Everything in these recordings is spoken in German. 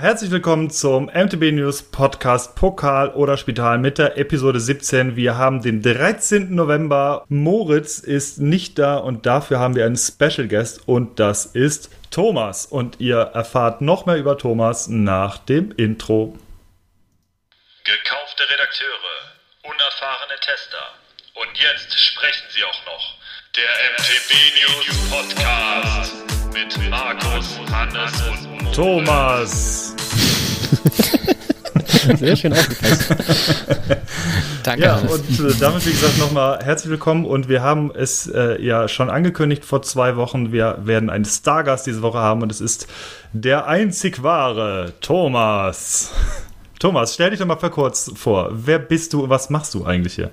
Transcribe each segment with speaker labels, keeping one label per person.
Speaker 1: Herzlich willkommen zum MTB News Podcast Pokal oder Spital mit der Episode 17. Wir haben den 13. November. Moritz ist nicht da und dafür haben wir einen Special Guest und das ist Thomas. Und ihr erfahrt noch mehr über Thomas nach dem Intro.
Speaker 2: Gekaufte Redakteure, unerfahrene Tester. Und jetzt sprechen sie auch noch. Der MTB News Podcast mit Markus, Hannes und
Speaker 1: Thomas.
Speaker 3: Sehr schön aufgepasst.
Speaker 1: Danke. Ja, und äh, damit, wie gesagt, nochmal herzlich willkommen. Und wir haben es äh, ja schon angekündigt vor zwei Wochen. Wir werden einen Stargast diese Woche haben und es ist der einzig wahre Thomas. Thomas, stell dich doch mal kurz vor. Wer bist du und was machst du eigentlich hier?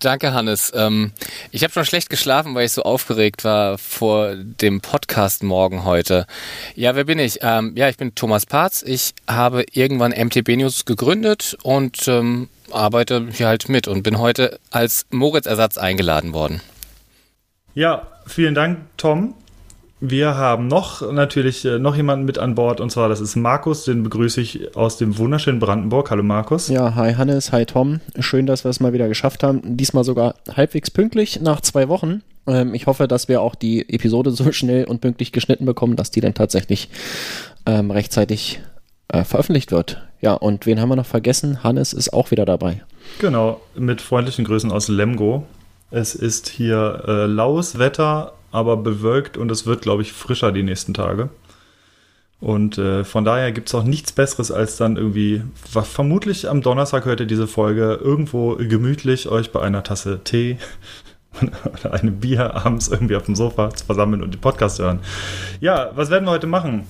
Speaker 3: Danke, Hannes. Ähm, ich habe schon schlecht geschlafen, weil ich so aufgeregt war vor dem Podcast morgen heute. Ja, wer bin ich? Ähm, ja, ich bin Thomas Parz. Ich habe irgendwann MTB News gegründet und ähm, arbeite hier halt mit und bin heute als Moritz-Ersatz eingeladen worden.
Speaker 1: Ja, vielen Dank, Tom. Wir haben noch natürlich äh, noch jemanden mit an Bord und zwar das ist Markus, den begrüße ich aus dem wunderschönen Brandenburg. Hallo Markus.
Speaker 4: Ja, hi Hannes, hi Tom. Schön, dass wir es mal wieder geschafft haben. Diesmal sogar halbwegs pünktlich nach zwei Wochen. Ähm, ich hoffe, dass wir auch die Episode so schnell und pünktlich geschnitten bekommen, dass die dann tatsächlich ähm, rechtzeitig äh, veröffentlicht wird. Ja, und wen haben wir noch vergessen? Hannes ist auch wieder dabei.
Speaker 1: Genau, mit freundlichen Grüßen aus Lemgo. Es ist hier äh, laues Wetter, aber bewölkt und es wird, glaube ich, frischer die nächsten Tage. Und äh, von daher gibt es auch nichts Besseres, als dann irgendwie, vermutlich am Donnerstag hört ihr diese Folge, irgendwo gemütlich euch bei einer Tasse Tee oder einem Bier abends irgendwie auf dem Sofa zu versammeln und den Podcast hören. Ja, was werden wir heute machen?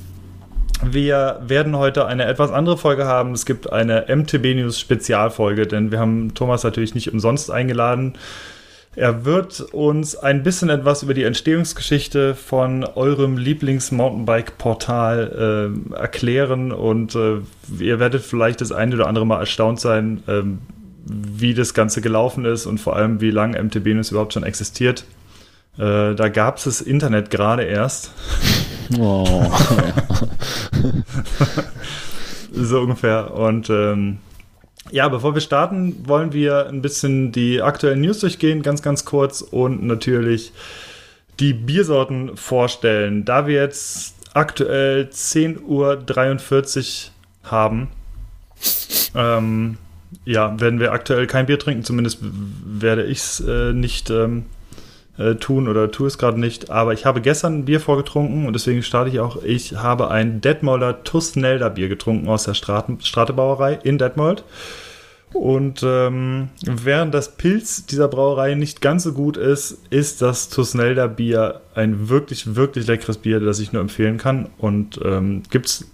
Speaker 1: Wir werden heute eine etwas andere Folge haben. Es gibt eine MTB News Spezialfolge, denn wir haben Thomas natürlich nicht umsonst eingeladen. Er wird uns ein bisschen etwas über die Entstehungsgeschichte von eurem Lieblings-Mountainbike-Portal äh, erklären und äh, ihr werdet vielleicht das eine oder andere Mal erstaunt sein, äh, wie das Ganze gelaufen ist und vor allem, wie lange MTB News überhaupt schon existiert. Äh, da gab es das Internet gerade erst. Oh, so ungefähr. Und ähm, ja, bevor wir starten, wollen wir ein bisschen die aktuellen News durchgehen, ganz, ganz kurz und natürlich die Biersorten vorstellen. Da wir jetzt aktuell 10.43 Uhr haben, ähm, ja, werden wir aktuell kein Bier trinken, zumindest werde ich es äh, nicht ähm, äh, tun oder tue es gerade nicht. Aber ich habe gestern ein Bier vorgetrunken und deswegen starte ich auch. Ich habe ein Detmolder Tussnelder Bier getrunken aus der Strate, Stratebauerei in Detmold. Und ähm, während das Pilz dieser Brauerei nicht ganz so gut ist, ist das Tusnelda Bier ein wirklich, wirklich leckeres Bier, das ich nur empfehlen kann. Und ähm, gibt es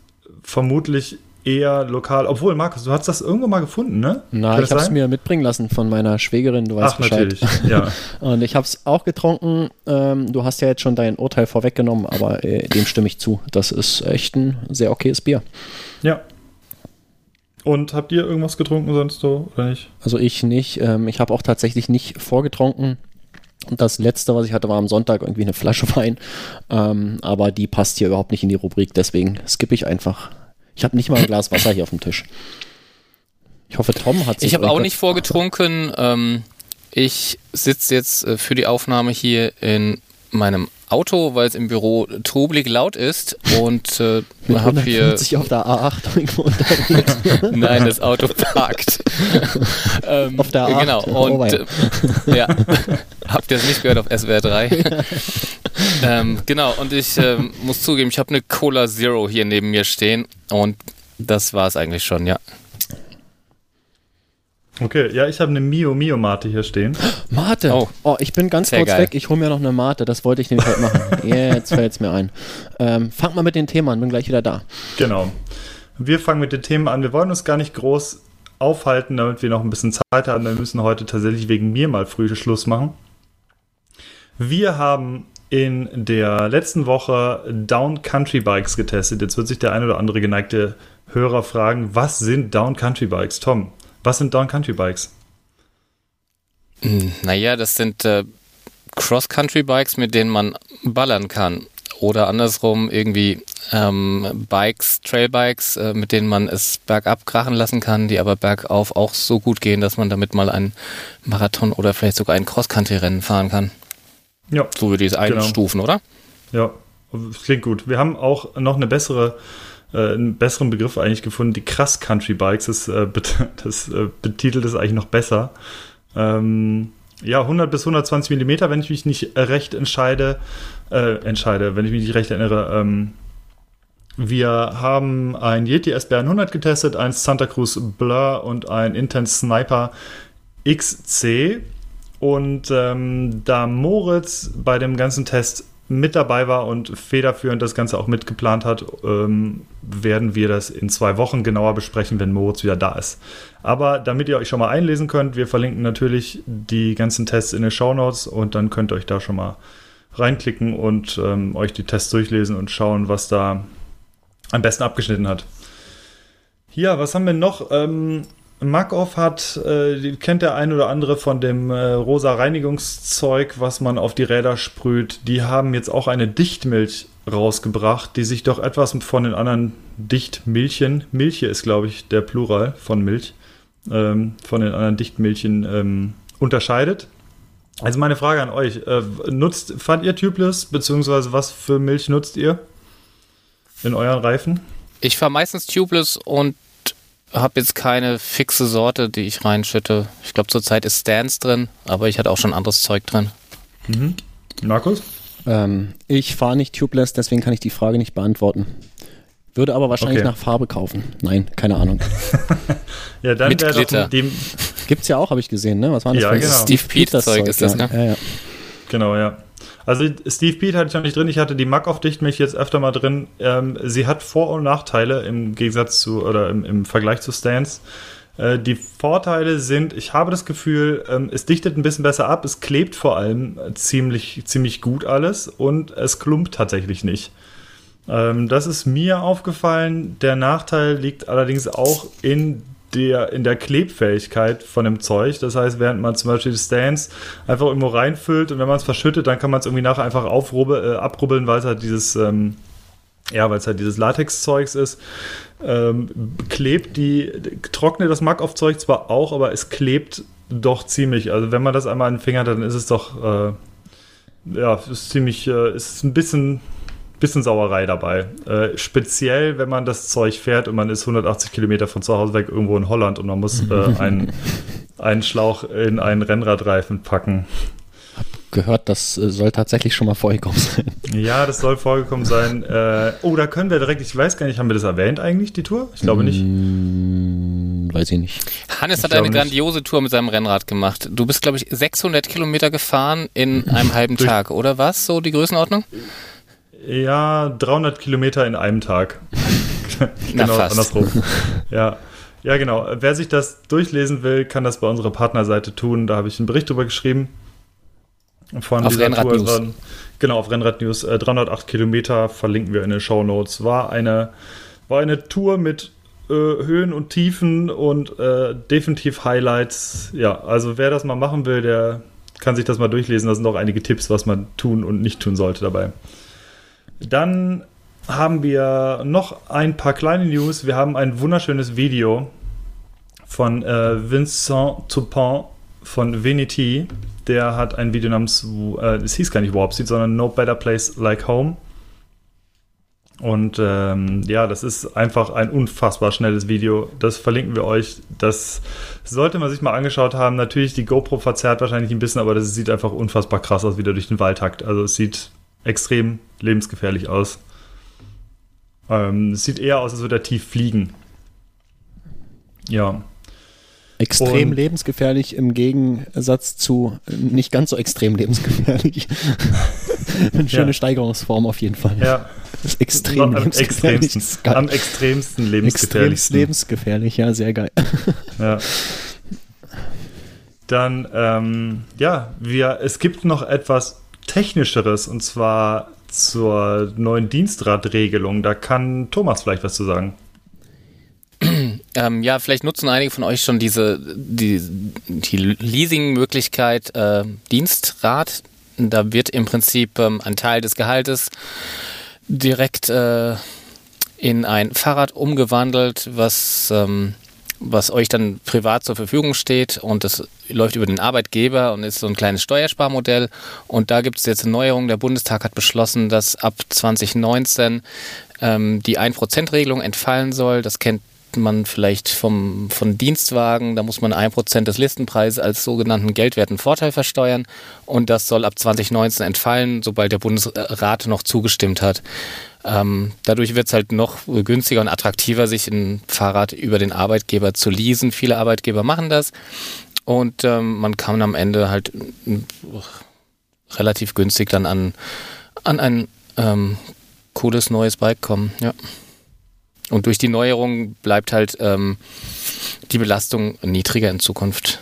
Speaker 1: vermutlich eher lokal. Obwohl, Markus, du hast das irgendwo mal gefunden, ne?
Speaker 4: Na, ich habe es mir mitbringen lassen von meiner Schwägerin, du weißt Ach, Bescheid. natürlich, ja. Und ich habe es auch getrunken. Ähm, du hast ja jetzt schon dein Urteil vorweggenommen, aber äh, dem stimme ich zu. Das ist echt ein sehr okayes Bier.
Speaker 1: Ja, und habt ihr irgendwas getrunken sonst so oder nicht?
Speaker 4: Also ich nicht. Ähm, ich habe auch tatsächlich nicht vorgetrunken. Das letzte, was ich hatte, war am Sonntag irgendwie eine Flasche Wein. Ähm, aber die passt hier überhaupt nicht in die Rubrik, deswegen skippe ich einfach. Ich habe nicht mal ein Glas Wasser hier auf dem Tisch. Ich hoffe, Tom hat sich.
Speaker 3: Ich habe auch nicht vorgetrunken. Ähm, ich sitze jetzt äh, für die Aufnahme hier in meinem Auto, weil es im Büro trubelig laut ist und äh, habe hier
Speaker 4: auf der A8 irgendwo unterwegs.
Speaker 3: Nein, das Auto parkt.
Speaker 4: ähm, auf der A8.
Speaker 3: Genau. Und äh, ja, habt ihr es nicht gehört auf SWR 3? ähm, genau. Und ich äh, muss zugeben, ich habe eine Cola Zero hier neben mir stehen und das war es eigentlich schon. Ja.
Speaker 1: Okay, ja, ich habe eine Mio Mio Mate hier stehen.
Speaker 4: Mate? Oh, oh ich bin ganz Sehr kurz geil. weg. Ich hole mir noch eine Mate. Das wollte ich nämlich heute machen. Jetzt fällt es mir ein. Ähm, fang mal mit den Themen an. Bin gleich wieder da.
Speaker 1: Genau. Wir fangen mit den Themen an. Wir wollen uns gar nicht groß aufhalten, damit wir noch ein bisschen Zeit haben. Wir müssen heute tatsächlich wegen mir mal früh Schluss machen. Wir haben in der letzten Woche Down Country Bikes getestet. Jetzt wird sich der ein oder andere geneigte Hörer fragen, was sind Down Country Bikes? Tom, was sind Down Country Bikes?
Speaker 3: Hm, naja, das sind äh, Cross-Country-Bikes, mit denen man ballern kann. oder andersrum irgendwie ähm, Bikes, Trailbikes, äh, mit denen man es bergab krachen lassen kann, die aber bergauf auch so gut gehen, dass man damit mal einen Marathon oder vielleicht sogar ein Cross-Country-Rennen fahren kann.
Speaker 1: Ja.
Speaker 3: So würde ich es
Speaker 1: Genau.
Speaker 3: einstufen, oder?
Speaker 1: Ja, klingt gut. Wir haben auch noch eine bessere, äh, einen besseren Begriff eigentlich gefunden, die Krass Country Bikes. Das, äh, bet das äh, betitelt es eigentlich noch besser. Ähm, ja, 100 bis 120 Millimeter, wenn ich mich nicht recht entscheide, äh, entscheide, wenn ich mich nicht recht erinnere. Ähm, wir haben ein Yeti SBR 100 getestet, ein Santa Cruz Blur und ein Intense Sniper XC. Und ähm, da Moritz bei dem ganzen Test mit dabei war und federführend das Ganze auch mitgeplant hat, ähm, werden wir das in zwei Wochen genauer besprechen, wenn Moritz wieder da ist. Aber damit ihr euch schon mal einlesen könnt, wir verlinken natürlich die ganzen Tests in den Show Notes und dann könnt ihr euch da schon mal reinklicken und ähm, euch die Tests durchlesen und schauen, was da am besten abgeschnitten hat. Ja, was haben wir noch? Ähm, Markov hat, äh, kennt der ein oder andere von dem äh, rosa Reinigungszeug, was man auf die Räder sprüht. Die haben jetzt auch eine Dichtmilch rausgebracht, die sich doch etwas von den anderen Dichtmilchen, Milche ist glaube ich der Plural von Milch, ähm, von den anderen Dichtmilchen ähm, unterscheidet. Also meine Frage an euch, äh, nutzt, fand ihr Tubeless, beziehungsweise was für Milch nutzt ihr in euren Reifen?
Speaker 3: Ich fahre meistens tubeless und habe jetzt keine fixe Sorte, die ich reinschütte. Ich glaube, zurzeit ist Stance drin, aber ich hatte auch schon anderes Zeug drin.
Speaker 1: Markus?
Speaker 4: Ähm, ich fahre nicht tubeless, deswegen kann ich die Frage nicht beantworten. Würde aber wahrscheinlich
Speaker 1: Okay.
Speaker 4: nach Farbe kaufen. Nein, keine Ahnung.
Speaker 1: Ja, dann
Speaker 3: Mit
Speaker 1: wäre
Speaker 3: Glitter.
Speaker 1: doch dem,
Speaker 4: Gibt's ja auch, habe ich gesehen, ne? Was war das
Speaker 1: Ja,
Speaker 4: für ein
Speaker 1: genau.
Speaker 3: Steve Pete Zeug ist das, ne?
Speaker 4: Ja, ja.
Speaker 1: Genau, ja. Also Steve Pete hatte ich noch nicht drin. Ich hatte die Mac auf Dichtmilch jetzt öfter mal drin. Ähm, sie hat Vor- und Nachteile im Gegensatz zu oder im, im Vergleich zu Stance. Äh, die Vorteile sind, ich habe das Gefühl, ähm, es dichtet ein bisschen besser ab. Es klebt vor allem äh, ziemlich, ziemlich gut alles und es klumpt tatsächlich nicht. Ähm, das ist mir aufgefallen. Der Nachteil liegt allerdings auch in der, in der Klebfähigkeit von dem Zeug. Das heißt, während man zum Beispiel die Stands einfach irgendwo reinfüllt und wenn man es verschüttet, dann kann man es irgendwie nachher einfach aufrubbe, äh, abrubbeln, weil es halt dieses, ähm, ja, weil es halt dieses Latexzeugs ist. Ähm, klebt die, trocknet das Mac-Auf-Zeug zwar auch, aber es klebt doch ziemlich. Also wenn man das einmal in den Finger hat, dann ist es doch, äh, ja, ist ziemlich, äh, ist ein bisschen bisschen Sauerei dabei. Äh, speziell, wenn man das Zeug fährt und man ist 180 Kilometer von zu Hause weg irgendwo in Holland und man muss äh, einen, einen Schlauch in einen Rennradreifen packen.
Speaker 4: Gehört, das äh, soll tatsächlich schon mal vorgekommen sein.
Speaker 1: Ja, das soll vorgekommen sein. Äh, oh, da können wir direkt, ich weiß gar nicht, haben wir das erwähnt eigentlich, die Tour? Ich glaube nicht.
Speaker 4: Hm, weiß ich nicht.
Speaker 3: Hannes
Speaker 1: Ich
Speaker 3: hat eine
Speaker 1: nicht.
Speaker 3: grandiose Tour mit seinem Rennrad gemacht. Du bist, glaube ich, 600 Kilometer gefahren in einem halben Tag, oder was? So die Größenordnung?
Speaker 1: Ja, 300 Kilometer in einem Tag.
Speaker 3: Na,
Speaker 1: genau, andersrum. Ja. ja, genau. Wer sich das durchlesen will, kann das bei unserer Partnerseite tun. Da habe ich einen Bericht drüber geschrieben. Von
Speaker 3: Auf
Speaker 1: dieser
Speaker 3: Rennrad
Speaker 1: Tour.
Speaker 3: News.
Speaker 1: Genau, auf Rennrad News. Äh, 308 Kilometer verlinken wir in den Show Notes. War eine, war eine Tour mit äh, Höhen und Tiefen und äh, definitiv Highlights. Ja, also wer das mal machen will, der kann sich das mal durchlesen. Da sind auch einige Tipps, was man tun und nicht tun sollte dabei. Dann haben wir noch ein paar kleine News. Wir haben ein wunderschönes Video von äh, Vincent Toupin von Veneti. Der hat ein Video namens, äh, es hieß gar nicht Warp Speed, sondern No Better Place Like Home. Und ähm, ja, das ist einfach ein unfassbar schnelles Video. Das verlinken wir euch. Das sollte man sich mal angeschaut haben. Natürlich, die GoPro verzerrt wahrscheinlich ein bisschen, aber das sieht einfach unfassbar krass aus, wie der durch den Wald hackt. Also es sieht extrem lebensgefährlich aus. Ähm, sieht eher aus, als würde er tief fliegen. Ja.
Speaker 4: Extrem
Speaker 1: Und-
Speaker 4: lebensgefährlich im Gegensatz zu äh, nicht ganz so extrem lebensgefährlich. Eine schöne
Speaker 1: Ja.
Speaker 4: Steigerungsform auf jeden Fall.
Speaker 1: Ja,
Speaker 4: Das ist extrem
Speaker 1: am
Speaker 4: lebensgefährlich.
Speaker 1: extremsten, am extremsten
Speaker 4: Extrem
Speaker 1: lebensgefährlichsten.
Speaker 4: lebensgefährlich, ja, sehr geil.
Speaker 1: Ja. Dann, ähm, ja, wir, es gibt noch etwas Technischeres und zwar zur neuen Dienstradregelung. Da kann Thomas vielleicht was zu sagen.
Speaker 3: Ähm, ja, vielleicht nutzen einige von euch schon diese die, die Leasing-Möglichkeit äh, Dienstrad. Da wird im Prinzip ähm, ein Teil des Gehaltes direkt äh, in ein Fahrrad umgewandelt, was, ähm, was euch dann privat zur Verfügung steht und das läuft über den Arbeitgeber und ist so ein kleines Steuersparmodell. Und da gibt es jetzt eine Neuerung. Der Bundestag hat beschlossen, dass ab 2019 ähm, die 1%-Regelung entfallen soll. Das kennt man vielleicht vom, von Dienstwagen, da muss man ein Prozent des Listenpreises als sogenannten geldwerten Vorteil versteuern und das soll ab 2019 entfallen, sobald der Bundesrat noch zugestimmt hat. Ähm, dadurch wird es halt noch günstiger und attraktiver, sich ein Fahrrad über den Arbeitgeber zu leasen. Viele Arbeitgeber machen das und ähm, man kann am Ende halt relativ günstig dann an, an ein ähm, cooles neues Bike kommen. Ja. Und durch die Neuerung bleibt halt ähm, die Belastung niedriger in Zukunft,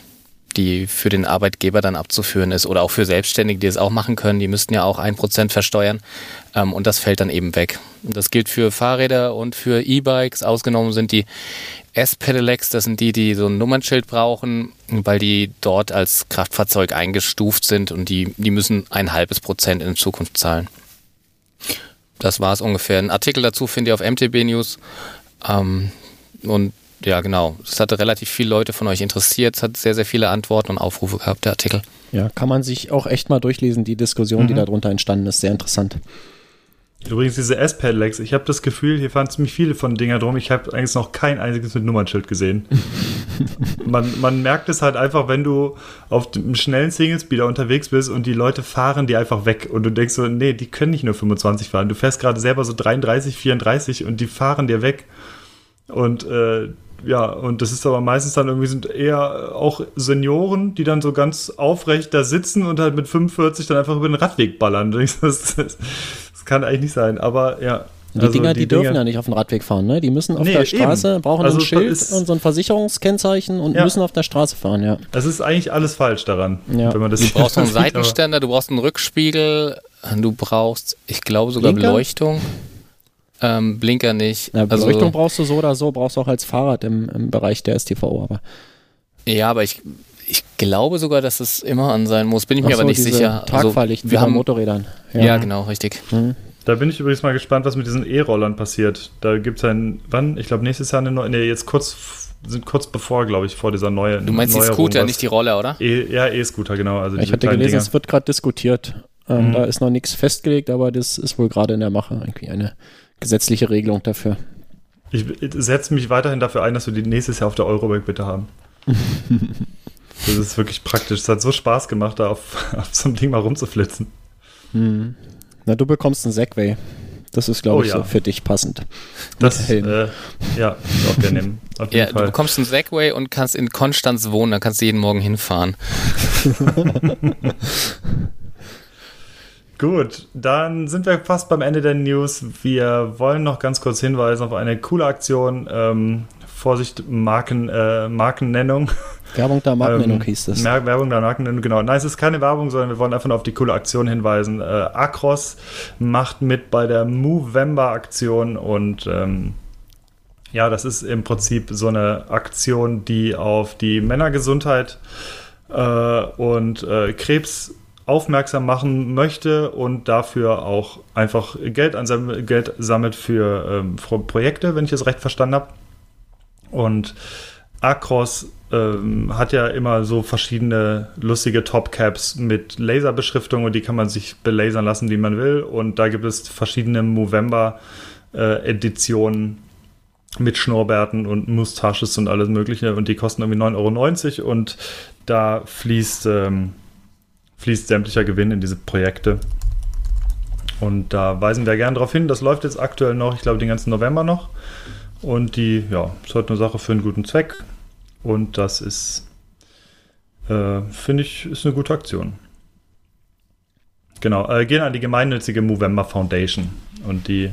Speaker 3: die für den Arbeitgeber dann abzuführen ist oder auch für Selbstständige, die es auch machen können. Die müssten ja auch ein Prozent versteuern ähm, und das fällt dann eben weg. Und das gilt für Fahrräder und für E-Bikes. Ausgenommen sind die S-Pedelecs, das sind die, die so ein Nummernschild brauchen, weil die dort als Kraftfahrzeug eingestuft sind und die, die müssen ein halbes Prozent in Zukunft zahlen. Das war es ungefähr. Ein Artikel dazu findet ihr auf MTB News. Ähm, und ja, genau. Es hatte relativ viele Leute von euch interessiert. Es hat sehr, sehr viele Antworten und Aufrufe gehabt, der Artikel.
Speaker 4: Ja, kann man sich auch echt mal durchlesen. Die Diskussion, mhm. die darunter entstanden ist, sehr interessant.
Speaker 1: Übrigens diese S-Pedelecs, ich habe das Gefühl, hier fahren ziemlich viele von Dinger drum. Ich habe eigentlich noch kein einziges mit Nummernschild gesehen. man, man merkt es halt einfach, wenn du auf dem schnellen Singlespeeder unterwegs bist und die Leute fahren die einfach weg und du denkst so, nee, die können nicht nur 25 fahren. Du fährst gerade selber so 33, 34 und die fahren dir weg. Und äh, ja, und das ist aber meistens dann irgendwie sind eher auch Senioren, die dann so ganz aufrecht da sitzen und halt mit 45 dann einfach über den Radweg ballern. Das, das, das kann eigentlich nicht sein, aber ja.
Speaker 4: Die also Dinger, die, die dürfen Dinger, ja nicht auf dem Radweg fahren, ne? Die müssen auf nee, der Straße, eben. brauchen also ein Schild und so ein Versicherungskennzeichen und ja. müssen auf der Straße fahren, ja.
Speaker 1: Das ist eigentlich alles falsch daran,
Speaker 3: ja. wenn man das Du brauchst einen Seitenständer, du brauchst einen Rückspiegel, du brauchst, ich glaube sogar Blinker? Beleuchtung. Ähm, Blinker nicht.
Speaker 4: Ja, also Beleuchtung also, brauchst du so oder so, brauchst du auch als Fahrrad im, im Bereich der STV, aber.
Speaker 3: Ja, aber ich, ich glaube sogar, dass es immer an sein muss. Bin ich mir so, aber nicht sicher.
Speaker 4: Tagfahrlicht
Speaker 3: also, wir haben
Speaker 4: Motorrädern.
Speaker 3: Ja. ja, genau, richtig. Mhm.
Speaker 1: Da bin ich übrigens mal gespannt, was mit diesen E-Rollern passiert. Da gibt es ein, wann? Ich glaube, nächstes Jahr eine neue, nee, jetzt kurz, sind kurz bevor, glaube ich, vor dieser neuen.
Speaker 3: Du meinst Neuerung, die Scooter, nicht die Roller, oder?
Speaker 1: E, ja, E-Scooter, genau.
Speaker 4: Also ich hatte gelesen, Dinger. es wird gerade diskutiert. Ähm, mhm. Da ist noch nichts festgelegt, aber das ist wohl gerade in der Mache, irgendwie eine gesetzliche Regelung dafür.
Speaker 1: Ich setze mich weiterhin dafür ein, dass wir die nächstes Jahr auf der Eurobike bitte haben. das ist wirklich praktisch. Es hat so Spaß gemacht, da auf, auf so einem Ding mal rumzuflitzen.
Speaker 4: Mhm. Na, du bekommst einen Segway. Das ist, glaube oh, ich, ja. so für dich passend.
Speaker 1: Das, äh, ja, ich auch gerne nehmen.
Speaker 3: ja, Fall. du bekommst einen Segway und kannst in Konstanz wohnen, dann kannst du jeden Morgen hinfahren.
Speaker 1: Gut, dann sind wir fast beim Ende der News. Wir wollen noch ganz kurz hinweisen auf eine coole Aktion. Ähm, Vorsicht, Marken, äh, Markennennung.
Speaker 4: Werbung der Markennennung ähm, hieß das.
Speaker 1: Werbung der Markennennung, genau. Nein, es ist keine Werbung, sondern wir wollen einfach nur auf die coole Aktion hinweisen. Äh, Acros macht mit bei der Movember-Aktion und ähm, ja, das ist im Prinzip so eine Aktion, die auf die Männergesundheit äh, und äh, Krebs aufmerksam machen möchte und dafür auch einfach Geld, Geld sammelt für ähm, Projekte, wenn ich es recht verstanden habe. Und Acros ähm, hat ja immer so verschiedene lustige Topcaps mit Laserbeschriftung und die kann man sich belasern lassen, wie man will. Und da gibt es verschiedene Movember-Editionen äh, mit Schnurrbärten und Mustaches und alles Mögliche. Und die kosten irgendwie 9,90 Euro und da fließt, ähm, fließt sämtlicher Gewinn in diese Projekte. Und da weisen wir gerne darauf hin. Das läuft jetzt aktuell noch, ich glaube, den ganzen November noch. Und die, ja, ist halt eine Sache für einen guten Zweck. Und das ist, äh, finde ich, ist eine gute Aktion. Genau, äh, gehen an die gemeinnützige Movember Foundation und die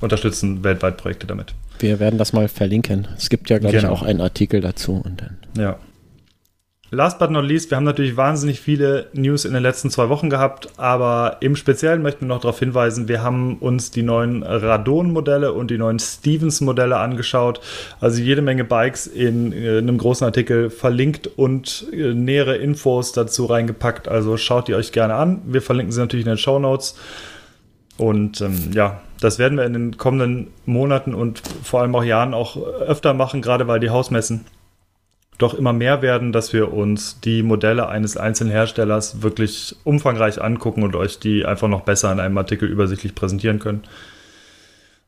Speaker 1: unterstützen weltweit Projekte damit.
Speaker 4: Wir werden das mal verlinken. Es gibt ja, glaube genau. ich, auch einen Artikel dazu. Und dann.
Speaker 1: Ja, Last but not least, wir haben natürlich wahnsinnig viele News in den letzten zwei Wochen gehabt, aber im Speziellen möchten wir noch darauf hinweisen, wir haben uns die neuen Radon-Modelle und die neuen Stevens-Modelle angeschaut. Also jede Menge Bikes in, in einem großen Artikel verlinkt und äh, nähere Infos dazu reingepackt. Also schaut die euch gerne an. Wir verlinken sie natürlich in den Show Notes. Und ähm, ja, das werden wir in den kommenden Monaten und vor allem auch Jahren auch öfter machen, gerade weil die Hausmessen doch immer mehr werden, dass wir uns die Modelle eines einzelnen Herstellers wirklich umfangreich angucken und euch die einfach noch besser in einem Artikel übersichtlich präsentieren können.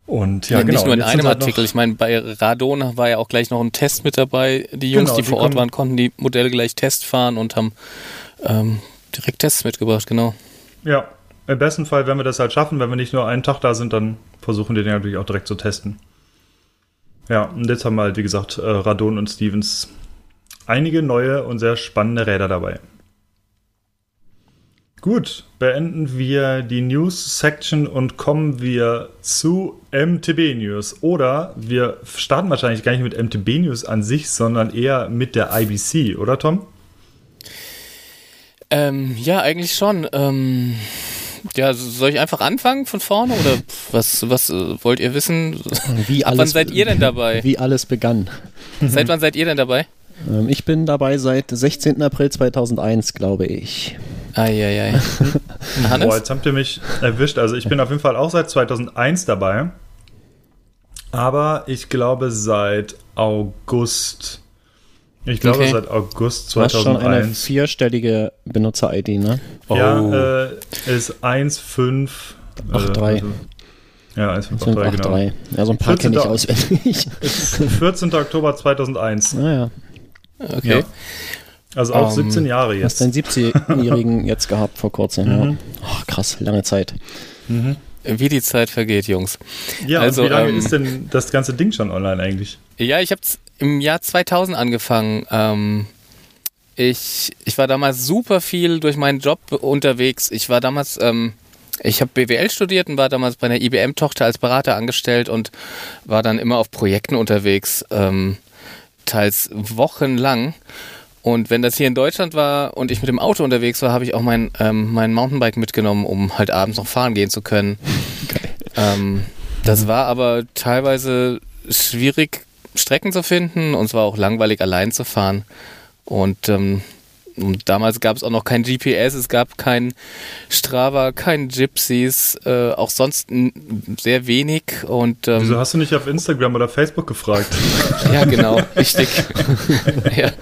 Speaker 3: Und ja, ja genau. Nicht nur in einem halt Artikel. Ich meine, bei Radon war ja auch gleich noch ein Test mit dabei. Die Jungs, genau, die, die vor Ort waren, konnten die Modelle gleich Test fahren und haben ähm, direkt Tests mitgebracht, genau.
Speaker 1: Ja, im besten Fall, wenn wir das halt schaffen, wenn wir nicht nur einen Tag da sind, dann versuchen wir den natürlich auch direkt zu testen. Ja, und jetzt haben wir halt, wie gesagt, äh, Radon und Stevens einige neue und sehr spannende Räder dabei. Gut, beenden wir die News-Section und kommen wir zu MTB News. Oder wir starten wahrscheinlich gar nicht mit MTB News an sich, sondern eher mit der IBC, oder Tom?
Speaker 3: Ähm, ja, eigentlich schon. Ähm, ja, soll ich einfach anfangen von vorne oder was, was äh, wollt ihr wissen?
Speaker 4: Wie alles, wann seid ihr denn dabei? Wie alles begann.
Speaker 3: Seit wann seid ihr denn dabei?
Speaker 4: Ähm, ich bin dabei seit 16. April 2001, glaube ich.
Speaker 3: Eieiei.
Speaker 1: Hannes? Boah, jetzt habt ihr mich erwischt. Also ich bin auf jeden Fall auch seit 2001 dabei. Aber ich glaube seit August. Ich glaube okay. seit August 2001. Du hast schon eine
Speaker 4: vierstellige Benutzer-ID, ne?
Speaker 1: Ja, oh. äh, ist 1,5.
Speaker 4: 8,3. Äh, also,
Speaker 1: ja, 1,583, genau.
Speaker 4: Ja, so ein paar kenne ich auswendig.
Speaker 1: 14. Oktober 2001.
Speaker 4: Naja.
Speaker 3: Okay. Ja.
Speaker 1: Also auch um, 17 Jahre jetzt.
Speaker 4: Hast deinen 17-Jährigen jetzt gehabt vor kurzem, mhm. ja. Oh, krass, lange Zeit.
Speaker 3: Mhm. Wie die Zeit vergeht, Jungs.
Speaker 1: Ja, also, wie lange ähm, ist denn das ganze Ding schon online eigentlich?
Speaker 3: Ja, ich habe im Jahr 2000 angefangen. Ähm, ich, ich war damals super viel durch meinen Job unterwegs. Ich war damals, ähm, ich habe BWL studiert und war damals bei einer IBM-Tochter als Berater angestellt und war dann immer auf Projekten unterwegs. Ähm, teils wochenlang. Und wenn das hier in Deutschland war und ich mit dem Auto unterwegs war, habe ich auch mein, ähm, mein Mountainbike mitgenommen, um halt abends noch fahren gehen zu können. Ähm, das war aber teilweise schwierig, Strecken zu finden und es war auch langweilig, allein zu fahren. Und ähm, und damals gab es auch noch kein GPS, es gab kein Strava, kein Gypsies, äh, auch sonst sehr wenig. Und,
Speaker 1: ähm, Wieso hast du nicht auf Instagram oder Facebook gefragt?
Speaker 3: ja, genau, richtig. ja.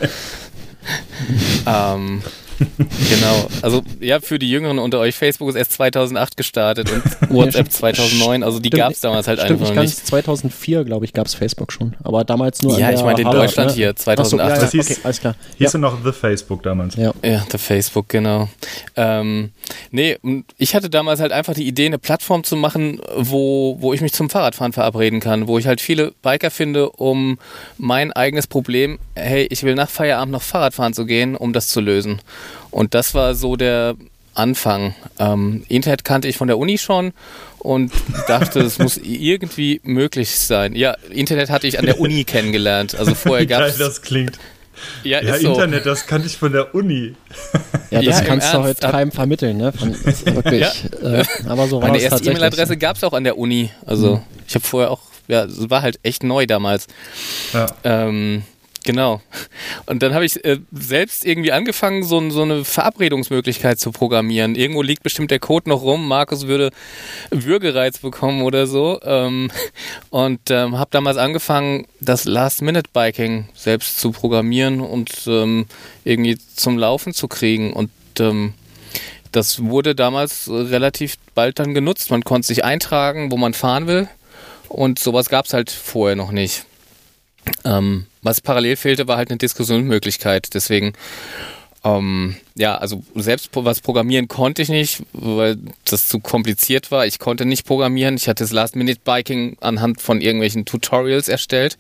Speaker 3: ähm, genau. Also ja, für die Jüngeren unter euch, Facebook ist erst 2008 gestartet und WhatsApp 2009. Also die gab es damals halt
Speaker 4: stimmt
Speaker 3: einfach
Speaker 4: nicht. 2004, glaube ich, gab es Facebook schon. Aber damals nur
Speaker 3: Ja, ich meine in Deutschland ne? hier, 2008. So, ja,
Speaker 1: ja, das hieß, okay, alles klar. Hieß ja. noch The Facebook damals.
Speaker 3: Ja, ja The Facebook, genau. Ähm, nee, ich hatte damals halt einfach die Idee, eine Plattform zu machen, wo, wo ich mich zum Fahrradfahren verabreden kann, wo ich halt viele Biker finde, um mein eigenes Problem, hey, ich will nach Feierabend noch Fahrradfahren zu gehen, um das zu lösen. Und das war so der Anfang. Ähm, Internet kannte ich von der Uni schon und dachte, es muss irgendwie möglich sein. Ja, Internet hatte ich an der Uni kennengelernt. Also vorher gab es.
Speaker 1: das klingt. Ja, ja Internet, so. das kannte ich von der Uni.
Speaker 4: Ja, das ja, kannst du heute keinem vermitteln, ne? Von, wirklich. Ja. Äh, aber so war
Speaker 3: Meine erste E-Mail-Adresse gab es auch an der Uni. Also mhm. ich habe vorher auch, ja, es war halt echt neu damals. Ja. Ähm, Genau. Und dann habe ich äh, selbst irgendwie angefangen, so, so, eine Verabredungsmöglichkeit zu programmieren. Irgendwo liegt bestimmt der Code noch rum. Markus würde Würgereiz bekommen oder so. Ähm, und ähm, habe damals angefangen, das Last-Minute-Biking selbst zu programmieren und ähm, irgendwie zum Laufen zu kriegen. Und ähm, das wurde damals relativ bald dann genutzt. Man konnte sich eintragen, wo man fahren will. Und sowas gab es halt vorher noch nicht. Ähm, was parallel fehlte, war halt eine Diskussionsmöglichkeit. Deswegen, ähm, ja, also selbst was programmieren konnte ich nicht, weil das zu kompliziert war. Ich konnte nicht programmieren. Ich hatte das Last-Minute-Biking anhand von irgendwelchen Tutorials erstellt.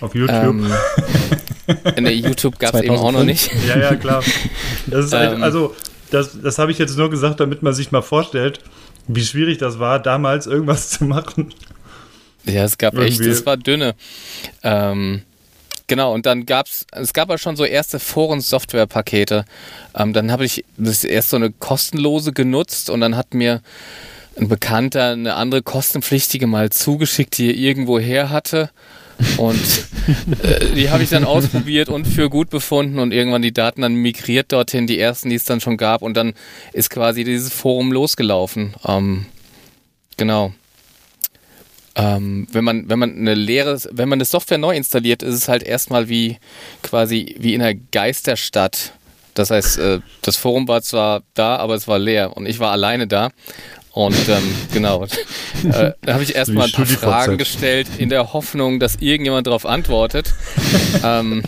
Speaker 1: Auf YouTube? Ähm,
Speaker 3: in der YouTube gab es eben auch noch nicht.
Speaker 1: Ja, ja, klar. Das ist halt, ähm, also, das, das habe ich jetzt nur gesagt, damit man sich mal vorstellt, wie schwierig das war, damals irgendwas zu machen.
Speaker 3: Ja, es gab Irgendwie. echt, es war dünne. Ähm, genau, und dann gab's, es gab aber schon so erste Foren-Software-Pakete. Ähm, dann habe ich das erst so eine kostenlose genutzt und dann hat mir ein Bekannter eine andere kostenpflichtige mal zugeschickt, die er irgendwo her hatte. Und äh, die habe ich dann ausprobiert und für gut befunden und irgendwann die Daten dann migriert dorthin, die ersten, die es dann schon gab. Und dann ist quasi dieses Forum losgelaufen. Ähm, genau. Ähm, wenn man, wenn man eine leere, wenn man eine Software neu installiert, ist es halt erstmal wie quasi wie in einer Geisterstadt. Das heißt, äh, das Forum war zwar da, aber es war leer und ich war alleine da. Und ähm, genau, äh, da habe ich erstmal ein paar Fragen gestellt in der Hoffnung, dass irgendjemand darauf antwortet. ähm,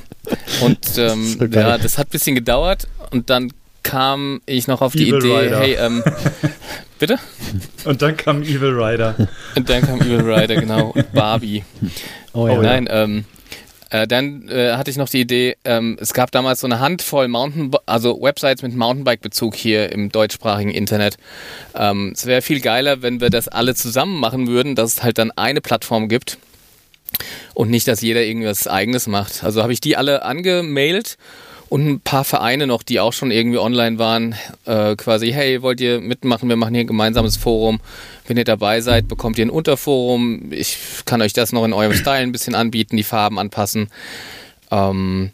Speaker 3: und ähm, so ja, das hat ein bisschen gedauert und dann kam ich noch auf Evil die Idee, Rider. hey, ähm, bitte?
Speaker 1: Und dann kam Evil Rider.
Speaker 3: Und dann kam Evil Rider, genau. Und Barbie. Oh ja. Nein, ähm, äh, dann äh, hatte ich noch die Idee, ähm, es gab damals so eine Handvoll Mountain, also Websites mit Mountainbike-Bezug hier im deutschsprachigen Internet. Ähm, es wäre viel geiler, wenn wir das alle zusammen machen würden, dass es halt dann eine Plattform gibt und nicht, dass jeder irgendwas eigenes macht. Also habe ich die alle angemailt und ein paar Vereine noch, die auch schon irgendwie online waren, äh, quasi, hey, wollt ihr mitmachen? Wir machen hier ein gemeinsames Forum. Wenn ihr dabei seid, bekommt ihr ein Unterforum. Ich kann euch das noch in eurem Style ein bisschen anbieten, die Farben anpassen. Ähm,